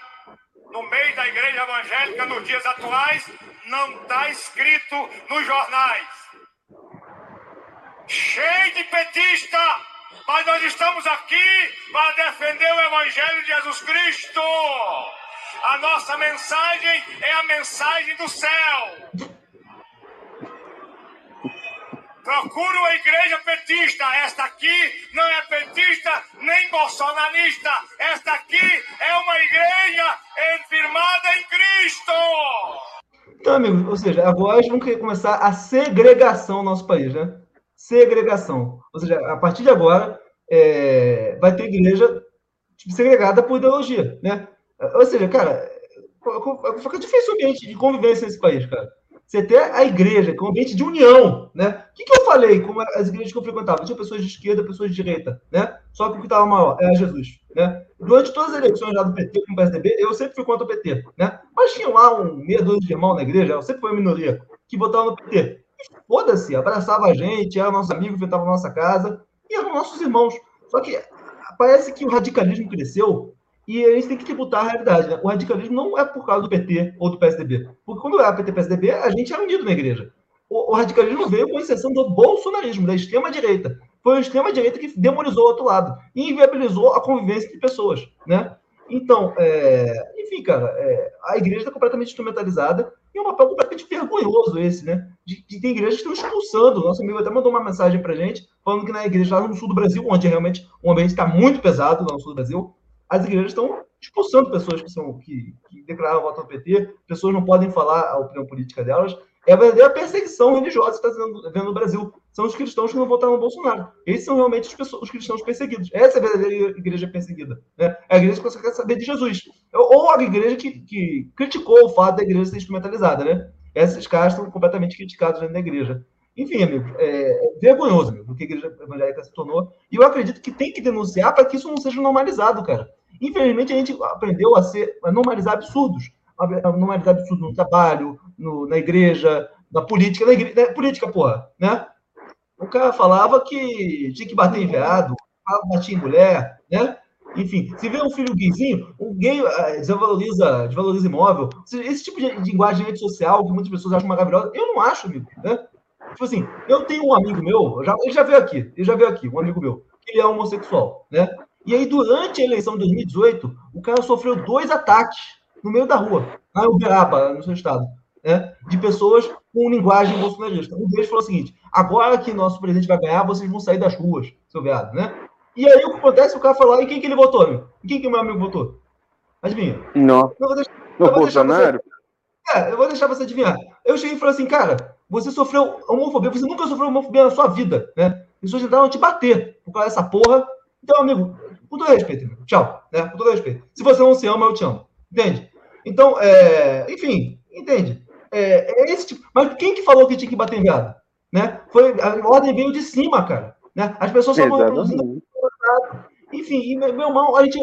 S13: no meio da igreja evangélica nos dias atuais não está escrito nos jornais. Cheio de petista, mas nós estamos aqui para defender o Evangelho de Jesus Cristo. A nossa mensagem é a mensagem do céu. Procura uma igreja petista. Esta aqui não é petista nem bolsonarista. Esta aqui é uma igreja firmada em Cristo.
S1: Então, amigos, ou seja, agora vamos querer começar a segregação no nosso país, né? Segregação. Ou seja, a partir de agora, é, vai ter igreja tipo, segregada por ideologia, né? Ou seja, cara, fica difícil o ambiente de convivência nesse país, cara. Você tem a igreja, que é um ambiente de união, né? O que, que eu falei com as igrejas que eu frequentava? Tinha pessoas de esquerda, pessoas de direita, né? Só que o que estava maior era Jesus, né? Durante todas as eleições lá do PT com o PSDB, eu sempre fui contra o PT, né? Mas tinha lá um meia dúzia de irmão na igreja, eu sempre fui a minoria, que votava no PT. Foda-se, abraçava a gente, era nosso amigo, enfrentava a nossa casa, e eram nossos irmãos. Só que parece que o radicalismo cresceu e a gente tem que tributar a realidade. Né? O radicalismo não é por causa do PT ou do PSDB. Porque quando era PT e PSDB, a gente era unido na igreja. O, o radicalismo veio com exceção do bolsonarismo, da extrema-direita. Foi a extrema-direita que demonizou o outro lado e inviabilizou a convivência de pessoas. Né? Então, é, enfim, cara, é, a igreja está completamente instrumentalizada e é um papel completamente vergonhoso esse, né? De, de, tem igrejas que estão expulsando. Nosso amigo até mandou uma mensagem para gente, falando que na igreja lá no sul do Brasil, onde realmente o ambiente está muito pesado lá no sul do Brasil, as igrejas estão expulsando pessoas que são que, que declararam voto ao PT, pessoas não podem falar a opinião política delas. É a verdadeira perseguição religiosa que está vendo no Brasil. São os cristãos que não votaram no Bolsonaro. Esses são realmente os, pessoas, os cristãos perseguidos. Essa é a verdadeira igreja perseguida. Né? É a igreja que você quer saber de Jesus. Ou a igreja que, que criticou o fato da igreja ser instrumentalizada. Né? Esses caras estão completamente criticados dentro da igreja. Enfim, amigos, é, é vergonhoso amigo, o que a igreja evangélica se tornou. E eu acredito que tem que denunciar para que isso não seja normalizado, cara. Infelizmente, a gente aprendeu a, ser, a normalizar absurdos. A normalizar absurdos no trabalho, no, na igreja, na política. Na, igreja, política, porra, né? O cara falava que tinha que bater em veado, bater em mulher, né? Enfim, se vê um filho gayzinho, o gay uh, desvaloriza, desvaloriza imóvel. Esse tipo de linguagem de rede social que muitas pessoas acham maravilhosa, eu não acho, amigo, né? Tipo assim, eu tenho um amigo meu, ele já veio aqui, ele já veio aqui, um amigo meu, que ele é homossexual, né? E aí, durante a eleição de 2018, o cara sofreu dois ataques no meio da rua, em Uberaba, no seu estado, né? De pessoas com linguagem bolsonarista. Um deles falou o seguinte: agora que nosso presidente vai ganhar, vocês vão sair das ruas, seu viado, né? E aí o que acontece? O cara falou, e quem que ele votou, meu? E quem que o meu amigo votou? Adivinha?
S2: Não.
S1: Eu vou deixar,
S2: no Bolsonaro?
S1: Você... É, eu vou deixar você adivinhar. Eu cheguei e falei assim, cara, você sofreu homofobia, você nunca sofreu homofobia na sua vida, né? Pessoas tentaram te bater por causa dessa porra. Então, amigo, com todo respeito, amigo. Tchau, né? Com todo respeito. Se você não se ama, eu te amo. Entende? Então, é... enfim, entende? É, é esse tipo. Mas quem que falou que tinha que bater em viado? Né? Foi, a ordem veio de cima, cara. Né? As pessoas só vão reproduzindo. Enfim, e meu irmão, a gente,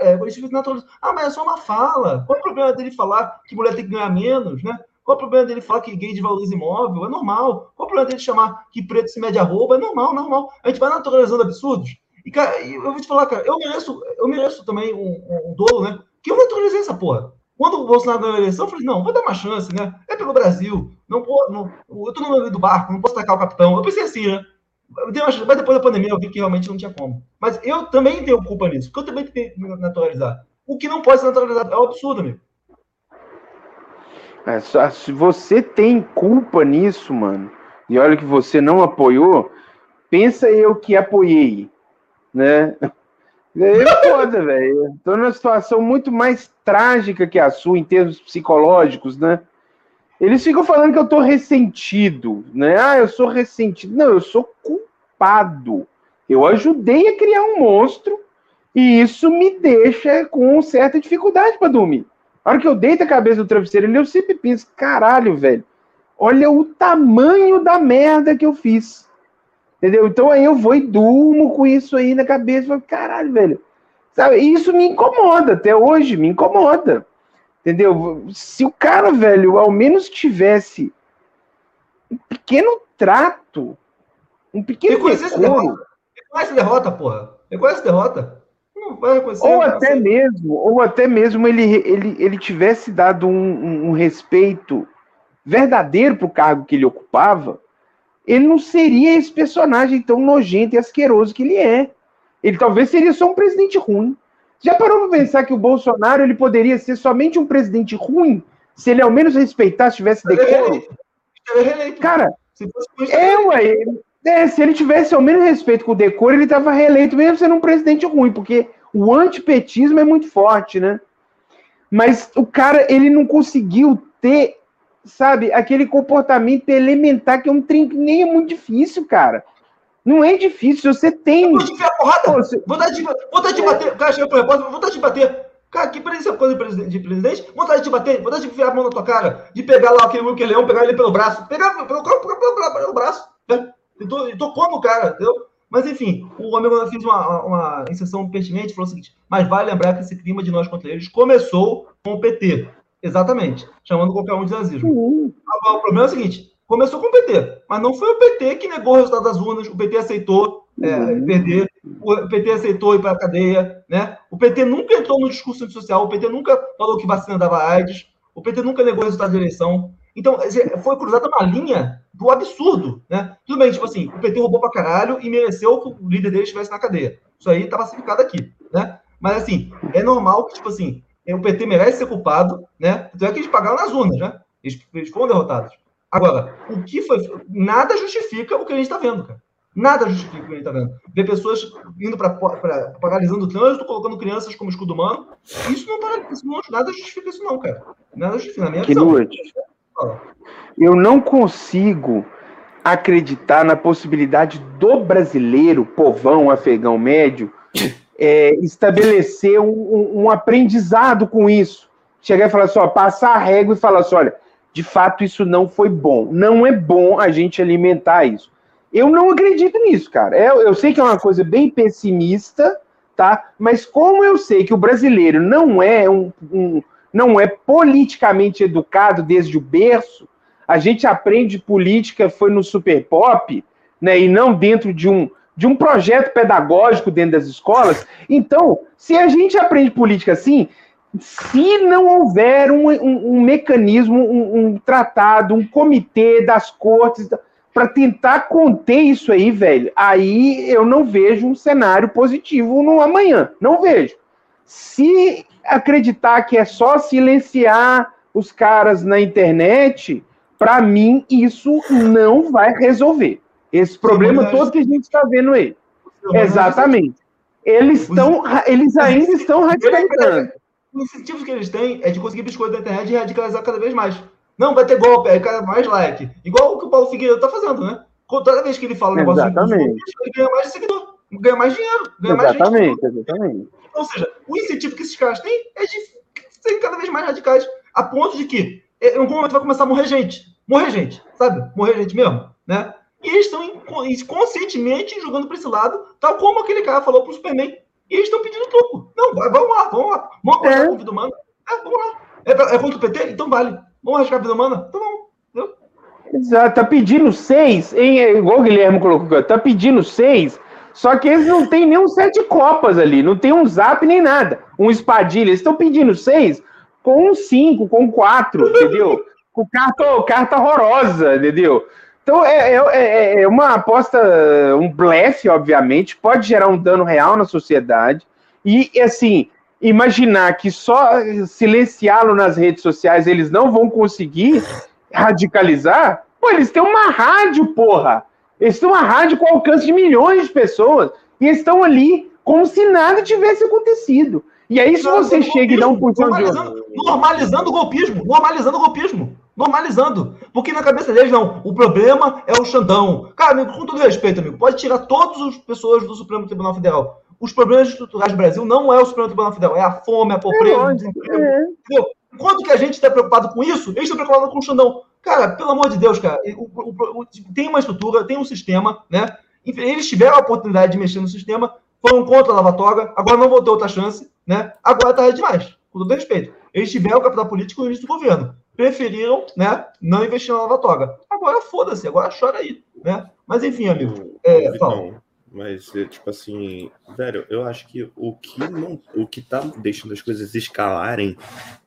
S1: é, a gente naturaliza. Ah, mas é só uma fala. Qual é o problema dele falar que mulher tem que ganhar menos, né? Qual é o problema dele falar que gay desvaloriza imóvel? É normal. Qual é o problema dele chamar que preto se mede a roupa? É normal, normal. A gente vai naturalizando absurdos. E, cara, eu vou te falar, cara, eu mereço, eu mereço também um, um dolo, né? Que eu naturalizei essa porra. Quando o Bolsonaro ganhou a eleição, eu falei, não, vou dar uma chance, né? É pelo Brasil. Não, não, eu tô no meio do barco, não posso tacar o capitão. Eu pensei assim, né? Mas depois da pandemia eu vi que realmente não tinha como. Mas eu também tenho culpa nisso, porque eu também tenho que naturalizar. O que não pode ser naturalizado é um absurdo, amigo.
S2: É, se você tem culpa nisso, mano, e olha que você não apoiou, pensa eu que apoiei, né? É foda, velho. Tô numa situação muito mais trágica que a sua em termos psicológicos, né? Eles ficam falando que eu tô ressentido, né? Ah, eu sou ressentido. Não, eu sou culpado. Eu ajudei a criar um monstro e isso me deixa com certa dificuldade para dormir. A hora que eu deito a cabeça no travesseiro, eu sempre penso, caralho, velho, olha o tamanho da merda que eu fiz. Entendeu? Então aí eu vou e durmo com isso aí na cabeça, falo, caralho, velho. Sabe? E isso me incomoda até hoje, me incomoda. Entendeu? Se o cara, velho, ao menos tivesse um pequeno trato, um pequeno
S1: derrota. Reconhece derrota, porra. Reconhece derrota. Não vai reconhecer.
S2: Ou até assim. mesmo, ou até mesmo ele, ele, ele tivesse dado um, um, um respeito verdadeiro pro cargo que ele ocupava, ele não seria esse personagem tão nojento e asqueroso que ele é. Ele talvez seria só um presidente ruim. Já parou para pensar que o Bolsonaro ele poderia ser somente um presidente ruim se ele ao menos respeitasse, tivesse decoro? Cara, é, ué, é, se ele tivesse ao menos respeito com o decoro, ele estava reeleito mesmo sendo um presidente ruim, porque o antipetismo é muito forte, né? Mas o cara, ele não conseguiu ter, sabe, aquele comportamento elementar que é um trem que nem é muito difícil, cara. Não é difícil, você tem.
S1: Vou te enfiar porrada! Vontade de, vontade de bater. O cara chega pro repórter, vontade de bater. Cara, que presidência coisa de presidente, de presidente? Vontade de te bater, vontade de enfiar a mão na tua cara, de pegar lá aquele Wilker Leão, pegar ele pelo braço, pegar pelo, pelo, pelo, pelo, pelo braço, né? E tô, e tô como o cara, entendeu? Mas enfim, o amigo fez uma, uma inserção pertinente, falou o seguinte: mas vale lembrar que esse clima de nós contra eles começou com o PT. Exatamente, chamando qualquer um de nazismo. Agora, o problema é o seguinte: começou com o PT, mas não foi o PT que negou o resultado das urnas, o PT aceitou é, perder, o PT aceitou ir para a cadeia, né? O PT nunca entrou no discurso social, o PT nunca falou que vacina dava AIDS, o PT nunca negou o resultado da eleição. Então, foi cruzada uma linha do absurdo, né? Tudo bem, tipo assim, o PT roubou pra caralho e mereceu que o líder dele estivesse na cadeia. Isso aí tá pacificado aqui, né? Mas, assim, é normal que, tipo assim, o PT merece ser culpado, né? Então é que eles pagaram nas urnas, né? Eles, eles foram derrotados. Agora, o que foi. Nada justifica o que a gente está vendo, cara. Nada justifica o que a gente está vendo. Ver pessoas indo para paralisando o trânsito, colocando crianças como escudo humano. Isso não, isso não nada justifica isso, não, cara. Nada justifica. Na minha
S2: que
S1: visão.
S2: noite. Eu não consigo acreditar na possibilidade do brasileiro, povão afegão médio, é, estabelecer um, um, aprendizado com isso. Chegar e falar assim, ó, passar a régua e falar assim, olha, de fato isso não foi bom. Não é bom a gente alimentar isso. Eu não acredito nisso, cara. Eu, eu sei que é uma coisa bem pessimista, tá? Mas como eu sei que o brasileiro não é um, um não é politicamente educado desde o berço, a gente aprende política foi no super pop, né, e não dentro de um, de um projeto pedagógico dentro das escolas. Então, se a gente aprende política assim, se não houver um, um, um mecanismo, um, um, tratado, um comitê das cortes para tentar conter isso aí, velho, aí eu não vejo um cenário positivo no amanhã. Não vejo. Se acreditar que é só silenciar os caras na internet, para mim isso não vai resolver. Esse problema Sim, todo que a gente está vendo aí. Exatamente. Eles estão, eles ainda estão radicalizando.
S1: Os incentivos que eles têm é de conseguir biscoito da internet e radicalizar cada vez mais. Não, vai ter golpe, aí cada mais like. Igual o que o Paulo Figueiredo está fazendo, né? Toda vez que ele fala um negócio
S2: exatamente.
S1: de ele ganha mais seguidor, ganha mais dinheiro, ganha
S2: exatamente,
S1: mais
S2: gente. Exatamente.
S1: Ou seja, o incentivo que esses caras têm é de serem cada vez mais radicais, a ponto de que em algum momento vai começar a morrer gente. Morrer gente, sabe? Morrer gente mesmo, né? E eles estão conscientemente jogando para esse lado, tal como aquele cara falou pro Superman. E eles estão pedindo truco. Não, vamos lá, vamos lá. Vamos apostar é. com a vida humana. É, vamos lá. É, é contra o PT? Então vale. Vamos arriscar a vida humana? Então vamos. Entendeu?
S2: Exato, tá pedindo seis, hein? igual o Guilherme colocou, tá pedindo seis, só que eles não tem nem um sete copas ali, não tem um zap nem nada, um espadilha, eles estão pedindo seis com um cinco, com quatro, entendeu? com carta, carta horrorosa, entendeu? Então é, é, é, é uma aposta, um blefe, obviamente, pode gerar um dano real na sociedade. E assim, imaginar que só silenciá-lo nas redes sociais eles não vão conseguir radicalizar, pô, eles têm uma rádio, porra. Eles têm uma rádio com alcance de milhões de pessoas e estão ali como se nada tivesse acontecido. E aí, se você chega e dá um
S1: normalizando, de... normalizando o golpismo, normalizando o golpismo, normalizando. Porque na cabeça deles, não, o problema é o Xandão. Cara, amigo, com todo respeito, amigo, pode tirar todas as pessoas do Supremo Tribunal Federal. Os problemas estruturais do Brasil não é o Supremo Tribunal Federal, é a fome, a pobreza, é, o desemprego. É. Entendeu? Enquanto que a gente está preocupado com isso, eles estão preocupados com o Xandão. Cara, pelo amor de Deus, cara, o, o, o, tem uma estrutura, tem um sistema, né? Eles tiveram a oportunidade de mexer no sistema, foram contra a Lava Toga, agora não vão ter outra chance, né? Agora tá demais, com todo respeito. Eles tiveram o capital político no início do governo. Preferiram, né, não investir na Lava Toga. Agora foda-se, agora chora aí, né? Mas enfim, amigo. É, fala.
S9: Mas, é, tipo assim, velho, eu acho que o que não, o que tá deixando as coisas escalarem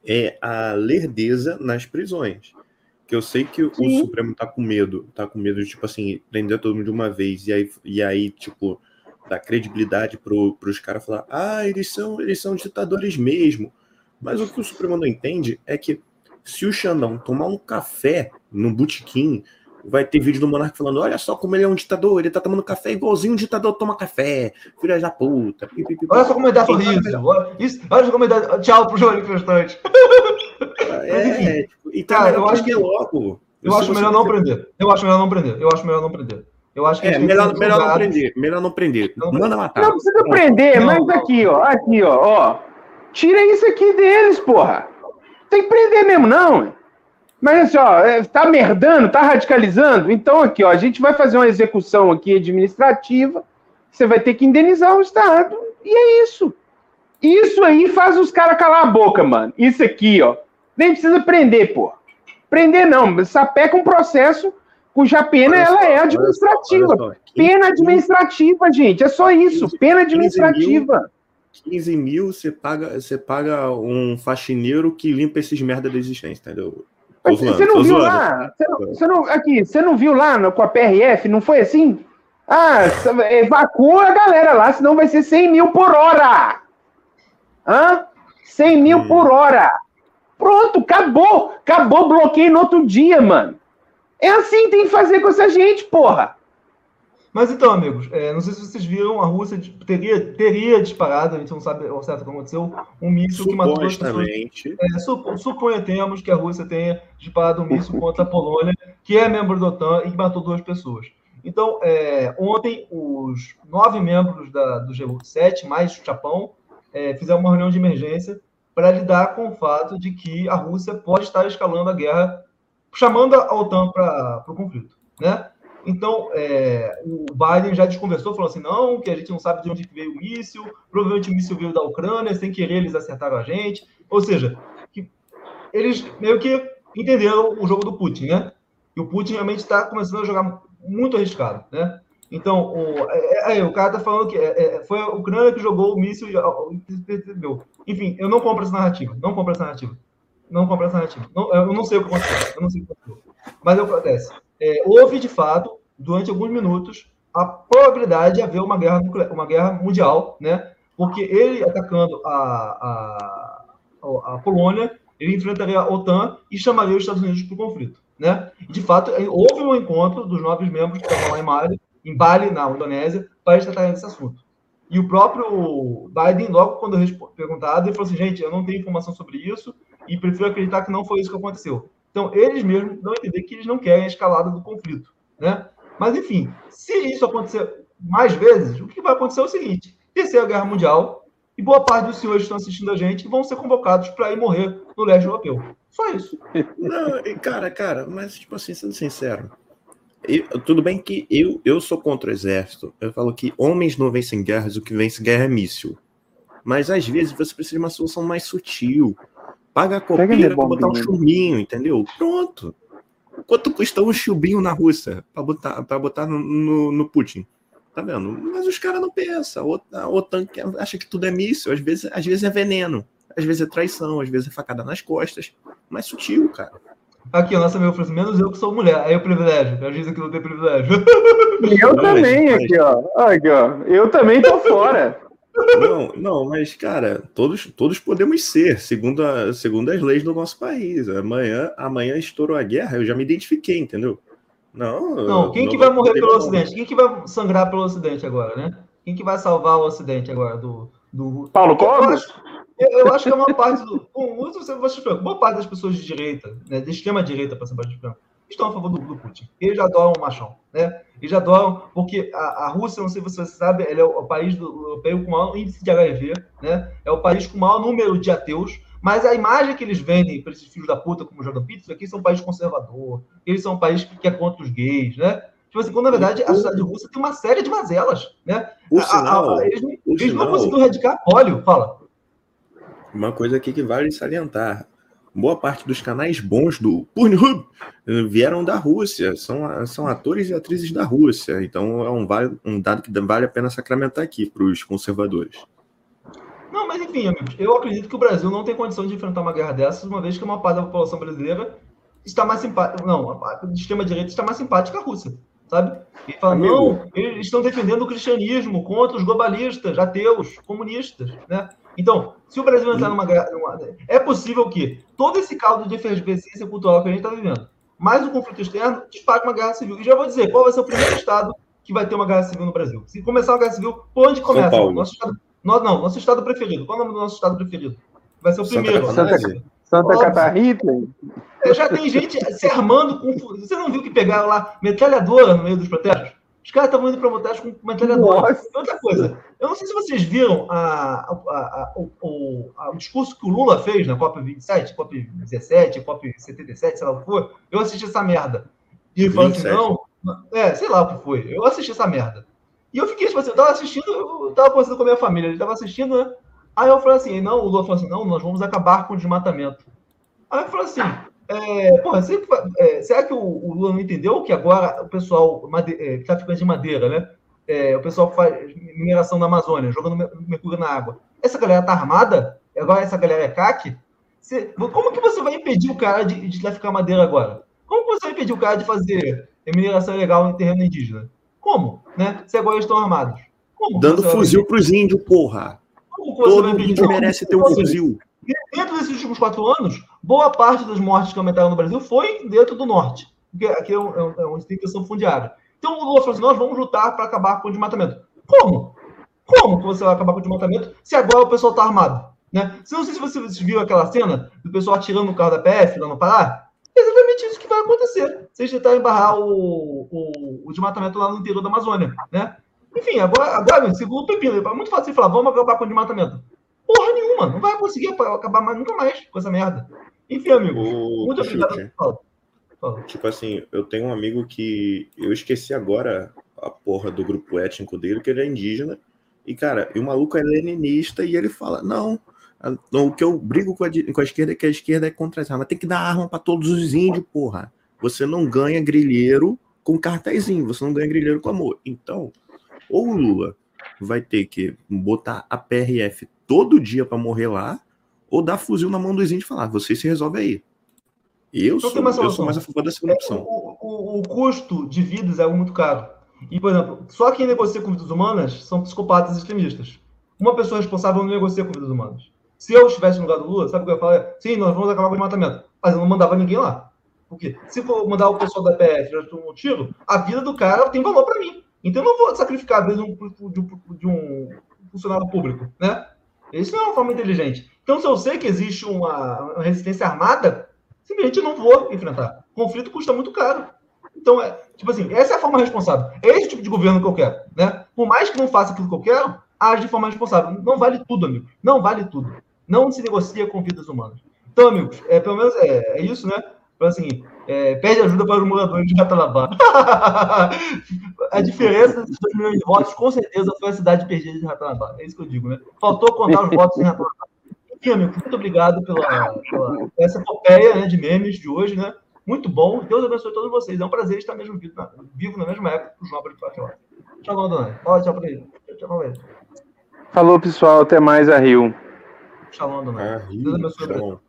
S9: é a lerdeza nas prisões. Que eu sei que Sim. o Supremo tá com medo, tá com medo de, tipo assim, prender todo mundo de uma vez, e aí, e aí tipo, dar credibilidade pro, pros caras falar, ah, eles são, eles são ditadores mesmo. Mas o que o Supremo não entende é que se o Xandão tomar um café no botequim vai ter vídeo do Monarca falando: olha só como ele é um ditador, ele tá tomando café igualzinho um ditador toma café, filha da puta. Pi, pi, pi,
S1: olha só como ele dá sorriso. Isso, olha só como ele dá. Tchau pro João Prestante.
S9: É, tipo, e tá, cara, eu acho que é logo.
S1: Eu, eu acho melhor não prender. Eu acho melhor não prender. Eu acho melhor não prender. Eu acho que
S9: É, melhor, melhor não prender. Melhor não prender. Manda matar.
S2: Não precisa prender,
S1: Não,
S2: mas
S1: não.
S2: aqui, ó. Aqui, ó, ó. Tira isso aqui deles, porra. Tem que prender mesmo, não. Mas assim, ó, é, tá merdando, tá radicalizando? Então, aqui, ó, a gente vai fazer uma execução aqui administrativa. Você vai ter que indenizar o Estado. E é isso. Isso aí faz os caras calar a boca, mano. Isso aqui, ó. Nem precisa prender, pô. Prender não, sapeca um processo cuja pena
S9: Olha só,
S2: ela é
S9: olha só,
S2: administrativa.
S9: olha só.
S2: Pena administrativa, gente. É só isso. Pena administrativa.
S9: 15 mil, você paga, você paga um faxineiro que limpa esses merda da existência, entendeu?
S2: Mas você não viu lá? Você não, você não- aqui, você não viu lá no- com a PRF? Não foi assim? Ah, evacua a galera lá, senão vai ser 100 mil por hora. Hã? 100 mil
S9: Hum.
S2: por hora. Pronto, acabou. Acabou, bloqueio no outro dia, mano. É assim que tem que fazer com essa gente, porra.
S1: Mas então, amigos, é, não sei se vocês viram, a Rússia teria, teria disparado, a gente não sabe ao certo o que aconteceu, um míssil que matou duas pessoas. É, supo- suponhamos que a Rússia tenha disparado um míssil contra a Polônia, que é membro da OTAN e que matou duas pessoas. Então, é, ontem, os nove membros da, do G7, mais o Japão, é, fizeram uma reunião de emergência para lidar com o fato de que a Rússia pode estar escalando a guerra, chamando a OTAN para o conflito. Né? Então, é, o Biden já desconversou, falou assim, não, que a gente não sabe de onde veio o míssil, provavelmente o míssil veio da Ucrânia, sem querer eles acertaram a gente. Ou seja, que eles meio que entenderam o jogo do Putin, né? E o Putin realmente está começando a jogar muito arriscado, né? Então, o, é, é, o cara tá falando que é, é, foi a Ucrânia que jogou o míssil e? Enfim, eu não compro essa narrativa, não compro essa narrativa. Não compro essa narrativa. Não, eu não sei o que aconteceu, eu não sei o que aconteceu. Mas que acontece? É, houve, de fato, durante alguns minutos, a probabilidade de haver uma guerra, nuclear, uma guerra mundial, né? Porque ele atacando a, a, a Polônia, ele enfrentaria a OTAN e chamaria os Estados Unidos para o conflito, né? De fato, houve um encontro dos novos membros que estavam lá em Bali, em Bali, na Indonésia, para eles tratarem desse assunto. E o próprio Biden, logo quando perguntado, ele falou assim: gente, eu não tenho informação sobre isso e prefiro acreditar que não foi isso que aconteceu. Então, eles mesmos dão a entender que eles não querem a escalada do conflito, né? Mas, enfim, se isso acontecer mais vezes, o que vai acontecer é o seguinte: terceira guerra mundial e boa parte dos senhores que estão assistindo a gente vão ser convocados para ir morrer no leste europeu. Só isso.
S9: Não, cara, cara, mas, tipo assim, sendo sincero, eu- tudo bem que eu, eu sou contra o exército. Eu falo que homens não vencem guerras, o que vence guerra é míssil. Mas às vezes você precisa de uma solução mais sutil. Paga a
S2: minha
S9: pra botar um chumbinho, entendeu? Pronto. Quanto custa um chubinho na Rússia pra botar, pra botar no, no, no Putin? Tá vendo? Mas os caras não pensam. A OTAN- acha que tudo é míssil. Às vezes, às vezes é veneno. Às vezes é traição. Às vezes é facada nas costas. Mais sutil, cara.
S1: Aqui, a nossa amiga falou assim: menos eu que sou mulher. Aí o privilégio. Já diz que não tem privilégio.
S2: Eu
S9: Não,
S2: também,
S9: mas-
S2: aqui, ó. Aqui, ó. Eu também tô fora.
S9: Não, não, mas, cara, todos, todos podemos ser, segundo, a, segundo as leis do nosso país. Amanhã, amanhã estourou a guerra, eu já me identifiquei, entendeu? Não,
S1: Não, quem
S9: não
S1: que vai morrer pelo. Ocidente? Quem que vai sangrar pelo Ocidente agora, né? Quem que vai salvar o Ocidente agora do... do...
S2: Paulo
S1: acho, eu, eu acho que é uma parte do... com muito você vai explicar, boa parte das pessoas de direita, né, de extrema direita, para ser mais franco, estão a favor do, do Putin. Eles adoram o machão, né? Eles adoram, porque a, a Rússia, não sei se você sabe, ela é o, o país do, europeu com maior índice de HIV, né? É o país com o maior número de ateus, mas a imagem que eles vendem para esses filhos da puta, como o Jordan Peterson, é que eles são um país conservador, eles são um país que é contra os gays, né? Tipo assim, quando na verdade a sociedade russa tem uma série de mazelas, né?
S9: Por
S1: A- a- a-
S9: sinal,
S1: eles não, eles não
S9: sinal-
S1: conseguiram erradicar óleo, fala.
S9: Uma coisa aqui que vale salientar. Boa parte dos canais bons do Pornhub eh, vieram da Rússia, são, são atores e atrizes da Rússia. Então é um, um dado que vale a pena sacramentar aqui para os conservadores.
S1: Não, mas enfim, amigos, eu acredito que o Brasil não tem condição de enfrentar uma guerra dessas, uma vez que uma parte da população brasileira está mais simpática. Não, a parte de extrema-direita está mais simpática à Rússia, sabe? E fala,
S9: Amigo.
S1: não, eles estão defendendo o cristianismo contra os globalistas, ateus, comunistas, né? Então, se o Brasil entrar numa guerra. numa- É possível que todo esse caldo de efervescência cultural que a gente está vivendo, mais o conflito externo, dispare uma guerra civil. E já vou dizer, qual vai ser o primeiro estado que vai ter uma guerra civil no Brasil? Se começar uma guerra civil, por onde começa?
S9: Paulo.
S1: Nosso estado, no- não, nosso estado preferido. Qual é o nome do nosso estado preferido? Vai ser o
S9: Santa
S1: primeiro.
S9: Catarina.
S1: né?
S2: Santa. Catarina?
S1: É, Já tem gente se armando com. Você não viu que pegaram lá metralhadora no meio dos protestos? Os caras estavam indo para votar com metralhadora. Outra coisa, eu não sei se vocês viram a, a, a, o, o, discurso que o Lula fez na COP 27, COP 17, COP 77, sei lá o que for. Eu assisti essa merda. E ele falou assim: não, é, sei lá o que foi. Eu assisti essa merda. E eu fiquei, tipo assim, eu tava assistindo, eu tava conversando com a minha família, ele tava assistindo, né? Aí eu falei assim, não, o Lula falou assim, não, nós vamos acabar com o desmatamento. Aí eu falei assim, é, porra, sempre, é, será que o, o, Lula não entendeu que agora o pessoal, made, é, traficante de madeira, né? É, o pessoal que faz mineração na Amazônia, jogando mercúrio na água. Essa galera tá armada? Agora essa galera é CAC? Você, como que você vai impedir o cara de, de traficar madeira agora? Como que você vai impedir o cara de fazer mineração ilegal em terreno indígena? Como? Né? Se agora eles estão armados. Como
S9: Dando fuzil para os índios, porra. Todo índio merece ter um fuzil.
S1: Dentro desses últimos quatro anos, boa parte das mortes que aumentaram no Brasil foi dentro do norte, porque aqui é, um, é, é uma instituição fundiária. Então o Lula falou assim: nós vamos lutar para acabar com o desmatamento. Como? Como que você vai acabar com o desmatamento se agora o pessoal está armado? Né? Se não sei se você viu aquela cena do pessoal atirando no carro da PF lá no Pará. É exatamente isso que vai acontecer. Vocês tentarem barrar o, o, o desmatamento lá no interior da Amazônia. Né? Enfim, agora, agora segundo o Pepino, é muito fácil falar, vamos acabar com o desmatamento. Porra nenhuma, não vai conseguir acabar mais, nunca mais com essa merda. Enfim, amigo, o... muito obrigado. Fala.
S9: Fala. Tipo assim, eu tenho um amigo que eu esqueci agora a porra do grupo étnico dele, que ele é indígena. E, cara, e o maluco é leninista e ele fala: não, o que eu brigo com a, com a esquerda é que a esquerda é contra as armas. Tem que dar arma para todos os índios, porra. Você não ganha grilheiro com cartazinho, você não ganha grilheiro com amor. Então, ou o Lula vai ter que botar a PRF todo dia para morrer lá, ou dar fuzil na mão dos índios e falar, você se resolve aí. Eu, sou, eu sou mais a favor da segunda opção.
S1: O, o, o, custo de vidas é algo muito caro. E, por exemplo, só quem negocia com vidas humanas são psicopatas extremistas. Uma pessoa responsável não negocia com vidas humanas. Se eu estivesse no lugar do Lula, sabe o que eu ia falar? Sim, nós vamos acabar com o desmatamento. Mas eu não mandava ninguém lá. Porque se for mandar o pessoal da PF um tiro, a vida do cara tem valor para mim. Então eu não vou sacrificar a vida de um, de um funcionário público, né? Isso não é uma forma inteligente. Então, se eu sei que existe uma, resistência armada, simplesmente não vou enfrentar. O conflito custa muito caro. Então, é, tipo assim, essa é a forma responsável. É esse tipo de governo que eu quero, né? Por mais que não faça aquilo que eu quero, age de forma responsável. Não vale tudo, amigo. Não vale tudo. Não se negocia com vidas humanas. Então, amigos, é, pelo menos é, é isso, né? Então, assim, é, pede ajuda para os moradores de Ratanabá. a diferença desses 2 milhões de votos, com certeza, foi a cidade perdida de Ratanabá. É isso que eu digo, né? Faltou contar os votos em Ratanabá. Enfim, amigo, muito obrigado pela, pela essa epopeia né, de memes de hoje, né? Muito bom. Deus abençoe todos vocês. É um prazer estar mesmo vivo na, vivo na mesma época que o João Abreu Tchau, Dona. Tchau para ele. Tchau.
S2: Falou, pessoal. Até mais a Rio.
S1: Shalom, Dona. Deus abençoe.